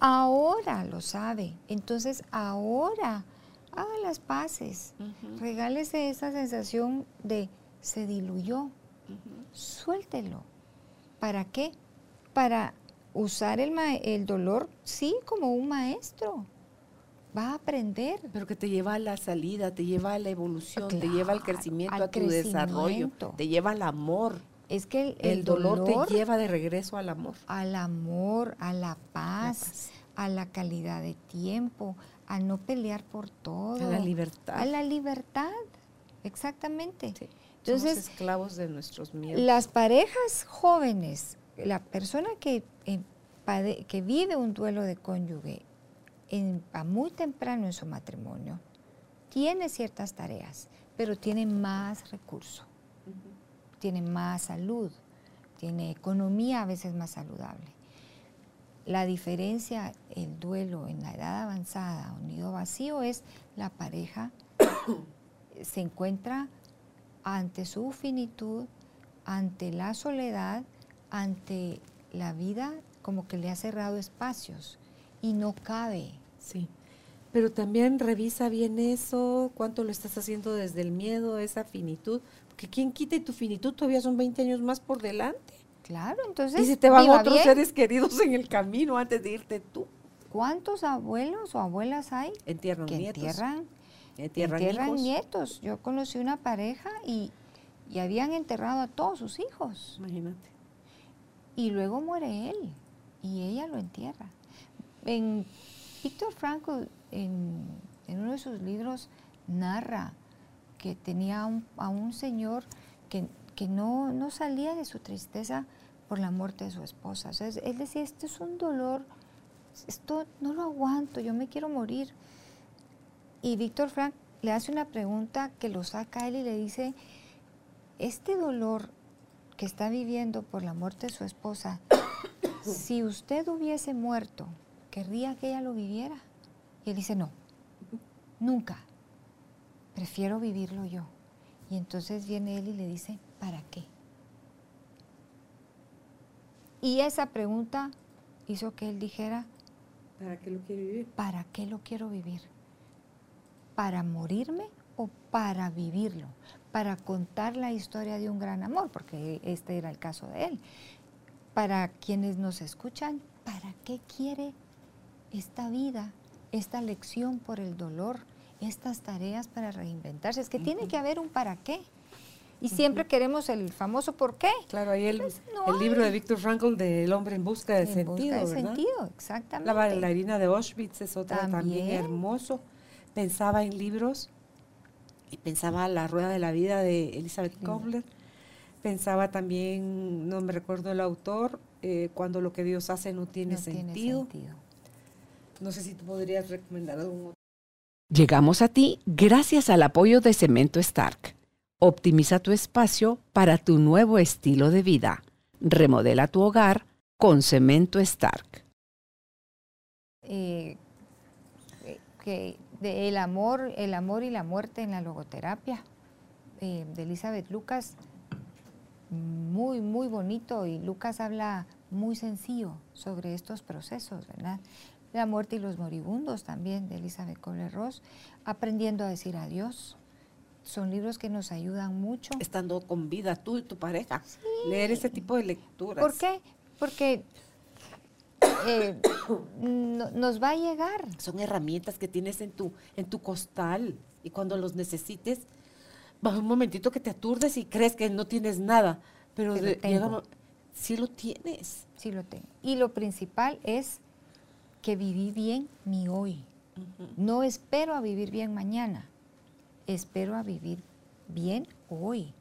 [SPEAKER 3] Ahora lo sabe. Entonces, ahora haga las paces. Regálese esa sensación de se diluyó. Suéltelo ¿Para qué? Para usar el, el dolor, sí, como un maestro. Va a aprender.
[SPEAKER 2] Pero que te lleva a la salida, te lleva a la evolución, te lleva al crecimiento, a tu desarrollo, te lleva al amor.
[SPEAKER 3] Es que
[SPEAKER 2] el, dolor, te lleva de regreso al amor.
[SPEAKER 3] Al amor, a la paz, a la calidad de tiempo, a no pelear por todo.
[SPEAKER 2] A la libertad.
[SPEAKER 3] A la libertad, exactamente.
[SPEAKER 2] Entonces, esclavos de nuestros miedos.
[SPEAKER 3] Las parejas jóvenes, la persona que, eh, que vive un duelo de cónyuge en, a muy temprano en su matrimonio, tiene ciertas tareas, pero tiene más recursos, tiene más salud, tiene economía a veces más saludable. La diferencia, el duelo en la edad avanzada o nido vacío es la pareja se encuentra ante su finitud, ante la soledad, ante la vida como que le ha cerrado espacios y no cabe.
[SPEAKER 2] Sí. Pero también revisa bien eso, cuánto lo estás haciendo desde el miedo, esa finitud, porque quien quite tu finitud todavía son 20 años más por delante.
[SPEAKER 3] Claro, entonces.
[SPEAKER 2] Y si te van otros seres queridos en el camino antes de irte tú.
[SPEAKER 3] ¿Cuántos abuelos o abuelas hay
[SPEAKER 2] entierran
[SPEAKER 3] que
[SPEAKER 2] nietos?
[SPEAKER 3] entierran
[SPEAKER 2] Entierran,
[SPEAKER 3] nietos. Yo conocí una pareja y, habían enterrado a todos sus hijos.
[SPEAKER 2] Imagínate.
[SPEAKER 3] Y luego muere él y ella lo entierra. En Víctor Frankl, en, uno de sus libros, narra que tenía a un señor que, que no, no, salía de su tristeza por la muerte de su esposa. él decía, esto es un dolor, esto no lo aguanto, yo me quiero morir. Y Víctor Frank le hace una pregunta que lo saca a él y le dice, este dolor que está viviendo por la muerte de su esposa, si usted hubiese muerto, ¿querría que ella lo viviera? Y él dice, no, nunca, prefiero vivirlo yo. Y entonces viene él y le dice, ¿para qué? Y esa pregunta hizo que él dijera,
[SPEAKER 2] ¿para qué lo quiero vivir?
[SPEAKER 3] ¿Para qué lo quiero vivir? para morirme o para vivirlo, para contar la historia de un gran amor, porque este era el caso de él. Para quienes nos escuchan, ¿para qué quiere esta vida, esta lección por el dolor, estas tareas para reinventarse? Es que tiene que haber un para qué. Y siempre queremos el famoso por qué.
[SPEAKER 2] Claro, ahí el, pues el libro de Víctor Frankl de El hombre en busca de sentido. Busca de
[SPEAKER 3] sentido, exactamente.
[SPEAKER 2] La bailarina de Auschwitz es otra también hermoso pensaba en libros y pensaba La Rueda de la Vida de Elizabeth Kobler. Pensaba también, no me recuerdo el autor, eh, cuando lo que Dios hace no tiene, sentido. No sé si tú podrías recomendar algún otro. Llegamos a ti gracias al apoyo de Cemento Stark. Optimiza tu espacio para tu nuevo estilo de vida. Remodela tu hogar con Cemento Stark.
[SPEAKER 3] Eh, El amor, el amor y la muerte en la logoterapia eh, de Elizabeth Lucas, muy, muy bonito y Lucas habla muy sencillo sobre estos procesos, ¿verdad? La muerte y los moribundos también de Elizabeth Kohler-Ross, aprendiendo a decir adiós. Son libros que nos ayudan mucho.
[SPEAKER 2] Estando con vida tú y tu pareja. Leer ese tipo de lecturas.
[SPEAKER 3] ¿Por qué? Porque eh, nos va a llegar.
[SPEAKER 2] Son herramientas que tienes en tu, en tu costal y cuando los necesites, va un momentito que te aturdes y crees que no tienes nada, pero sí lo tienes.
[SPEAKER 3] Sí lo tengo. Y lo principal es que viví bien mi hoy. No espero a vivir bien mañana, espero a vivir bien hoy.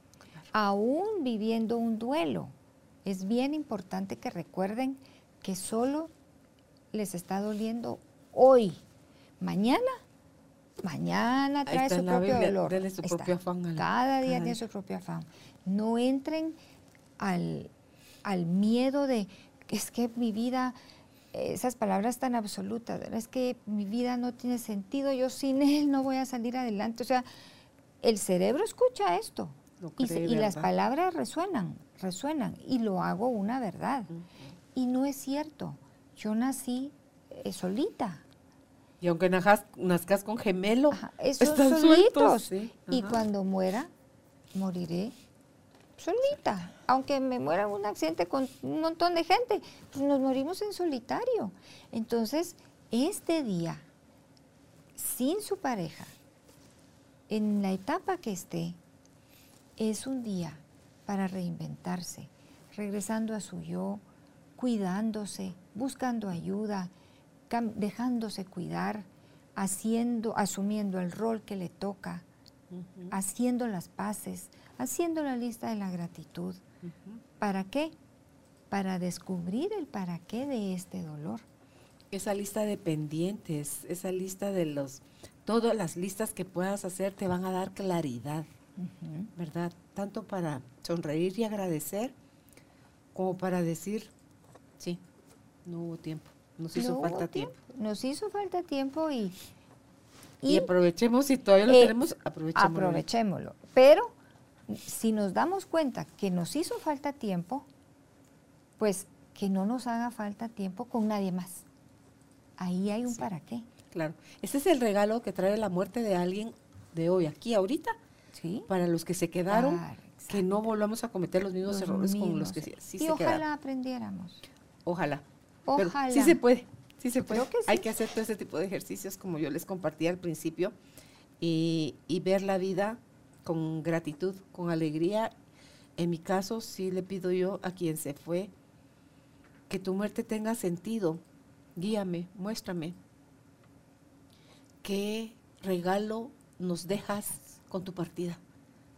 [SPEAKER 3] Aún viviendo un duelo, es bien importante que recuerden que solo les está doliendo hoy. Mañana, mañana trae su propio dolor.
[SPEAKER 2] Su propio afán,
[SPEAKER 3] cada día tiene su propio afán. No entren al, al miedo de, es que mi vida esas palabras tan absolutas, es que mi vida no tiene sentido, yo sin él no voy a salir adelante. O sea, el cerebro escucha esto y, las palabras resuenan, resuenan y lo hago una verdad. Y no es cierto, yo nací eh, solita.
[SPEAKER 2] Y aunque nazcas, con gemelo,
[SPEAKER 3] están solitos. Y cuando muera, moriré solita. Aunque me muera en un accidente con un montón de gente, pues nos morimos en solitario. Entonces, este día, sin su pareja, en la etapa que esté, es un día para reinventarse, regresando a su yo, cuidándose, buscando ayuda, dejándose cuidar, haciendo, asumiendo el rol que le toca, haciendo las paces, haciendo la lista de la gratitud. ¿Para qué? Para descubrir el para qué de este dolor.
[SPEAKER 2] Esa lista de pendientes, esa lista de los, todas las listas que puedas hacer te van a dar claridad, ¿verdad? Tanto para sonreír y agradecer, como para decir, sí, no hubo tiempo, nos hizo falta tiempo.
[SPEAKER 3] Nos hizo falta tiempo y...
[SPEAKER 2] Y, aprovechemos, si todavía lo eh, tenemos, aprovechémoslo.
[SPEAKER 3] Aprovechémoslo. Pero si nos damos cuenta que nos hizo falta tiempo, pues que no nos haga falta tiempo con nadie más. Ahí hay un para qué.
[SPEAKER 2] Claro. Ese es el regalo que trae la muerte de alguien de hoy, aquí, ahorita. Sí. Para los que se quedaron, que no volvamos a cometer los mismos errores con los que sí, sí y
[SPEAKER 3] ojalá aprendiéramos.
[SPEAKER 2] Ojalá. Ojalá. sí se puede, sí se puede. Hay que hacer todo ese tipo de ejercicios como yo les compartí al principio y, y ver la vida con gratitud, con alegría. En mi caso, sí le pido yo a quien se fue que tu muerte tenga sentido. Guíame, muéstrame. ¿Qué regalo nos dejas con tu partida?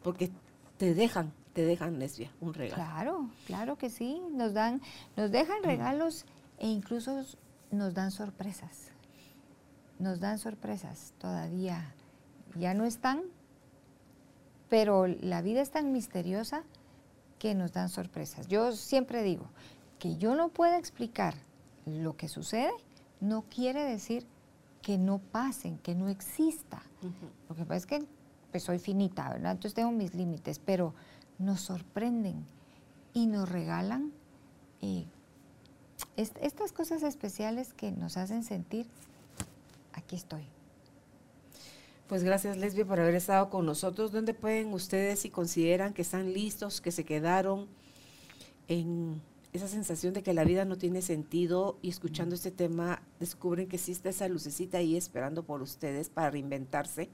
[SPEAKER 2] Porque te dejan, te dejan, lesbia, un regalo.
[SPEAKER 3] Claro, claro que sí. Nos dan, nos dejan regalos e incluso nos dan sorpresas. Nos dan sorpresas todavía. Ya no están, pero la vida es tan misteriosa que nos dan sorpresas. Yo siempre digo que yo no pueda explicar lo que sucede, no quiere decir que no pasen, que no exista. Lo que pasa es que pues, soy finita, ¿verdad? Entonces tengo mis límites, pero nos sorprenden y nos regalan eh, estas cosas especiales que nos hacen sentir, aquí estoy.
[SPEAKER 2] Pues gracias Lesbia por haber estado con nosotros. ¿Dónde pueden ustedes, si consideran que están listos, que se quedaron en esa sensación de que la vida no tiene sentido y escuchando este tema descubren que existe esa lucecita ahí esperando por ustedes para reinventarse?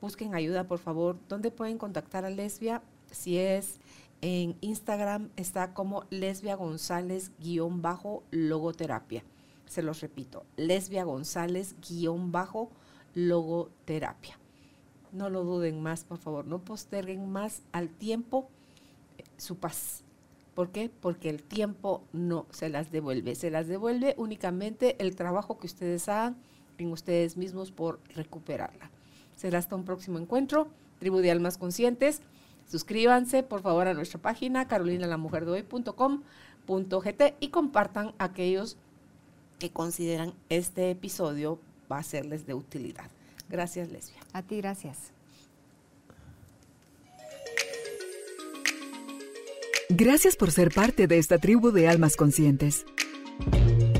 [SPEAKER 2] Busquen ayuda, por favor. ¿Dónde pueden contactar a Lesbia? Si es en Instagram, está como Lesbia González-logoterapia. Se los repito, Lesbia González-logoterapia logoterapia. No lo duden más, por favor, no posterguen más al tiempo eh, su paz. ¿Por qué? Porque el tiempo no se las devuelve, se las devuelve únicamente el trabajo que ustedes hagan en ustedes mismos por recuperarla. Será hasta un próximo encuentro, Tribu de Almas Conscientes. Suscríbanse por favor a nuestra página carolinalamujerdehoy.com.gt y compartan aquellos que consideran este episodio va a serles de utilidad. Gracias, Lesbia.
[SPEAKER 3] A ti, gracias.
[SPEAKER 1] Gracias por ser parte de esta tribu de almas conscientes.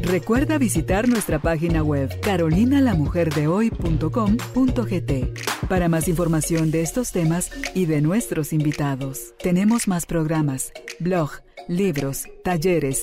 [SPEAKER 1] Recuerda visitar nuestra página web carolinalamujerdehoy.com.gt para más información de estos temas y de nuestros invitados. Tenemos más programas, blog, libros, talleres,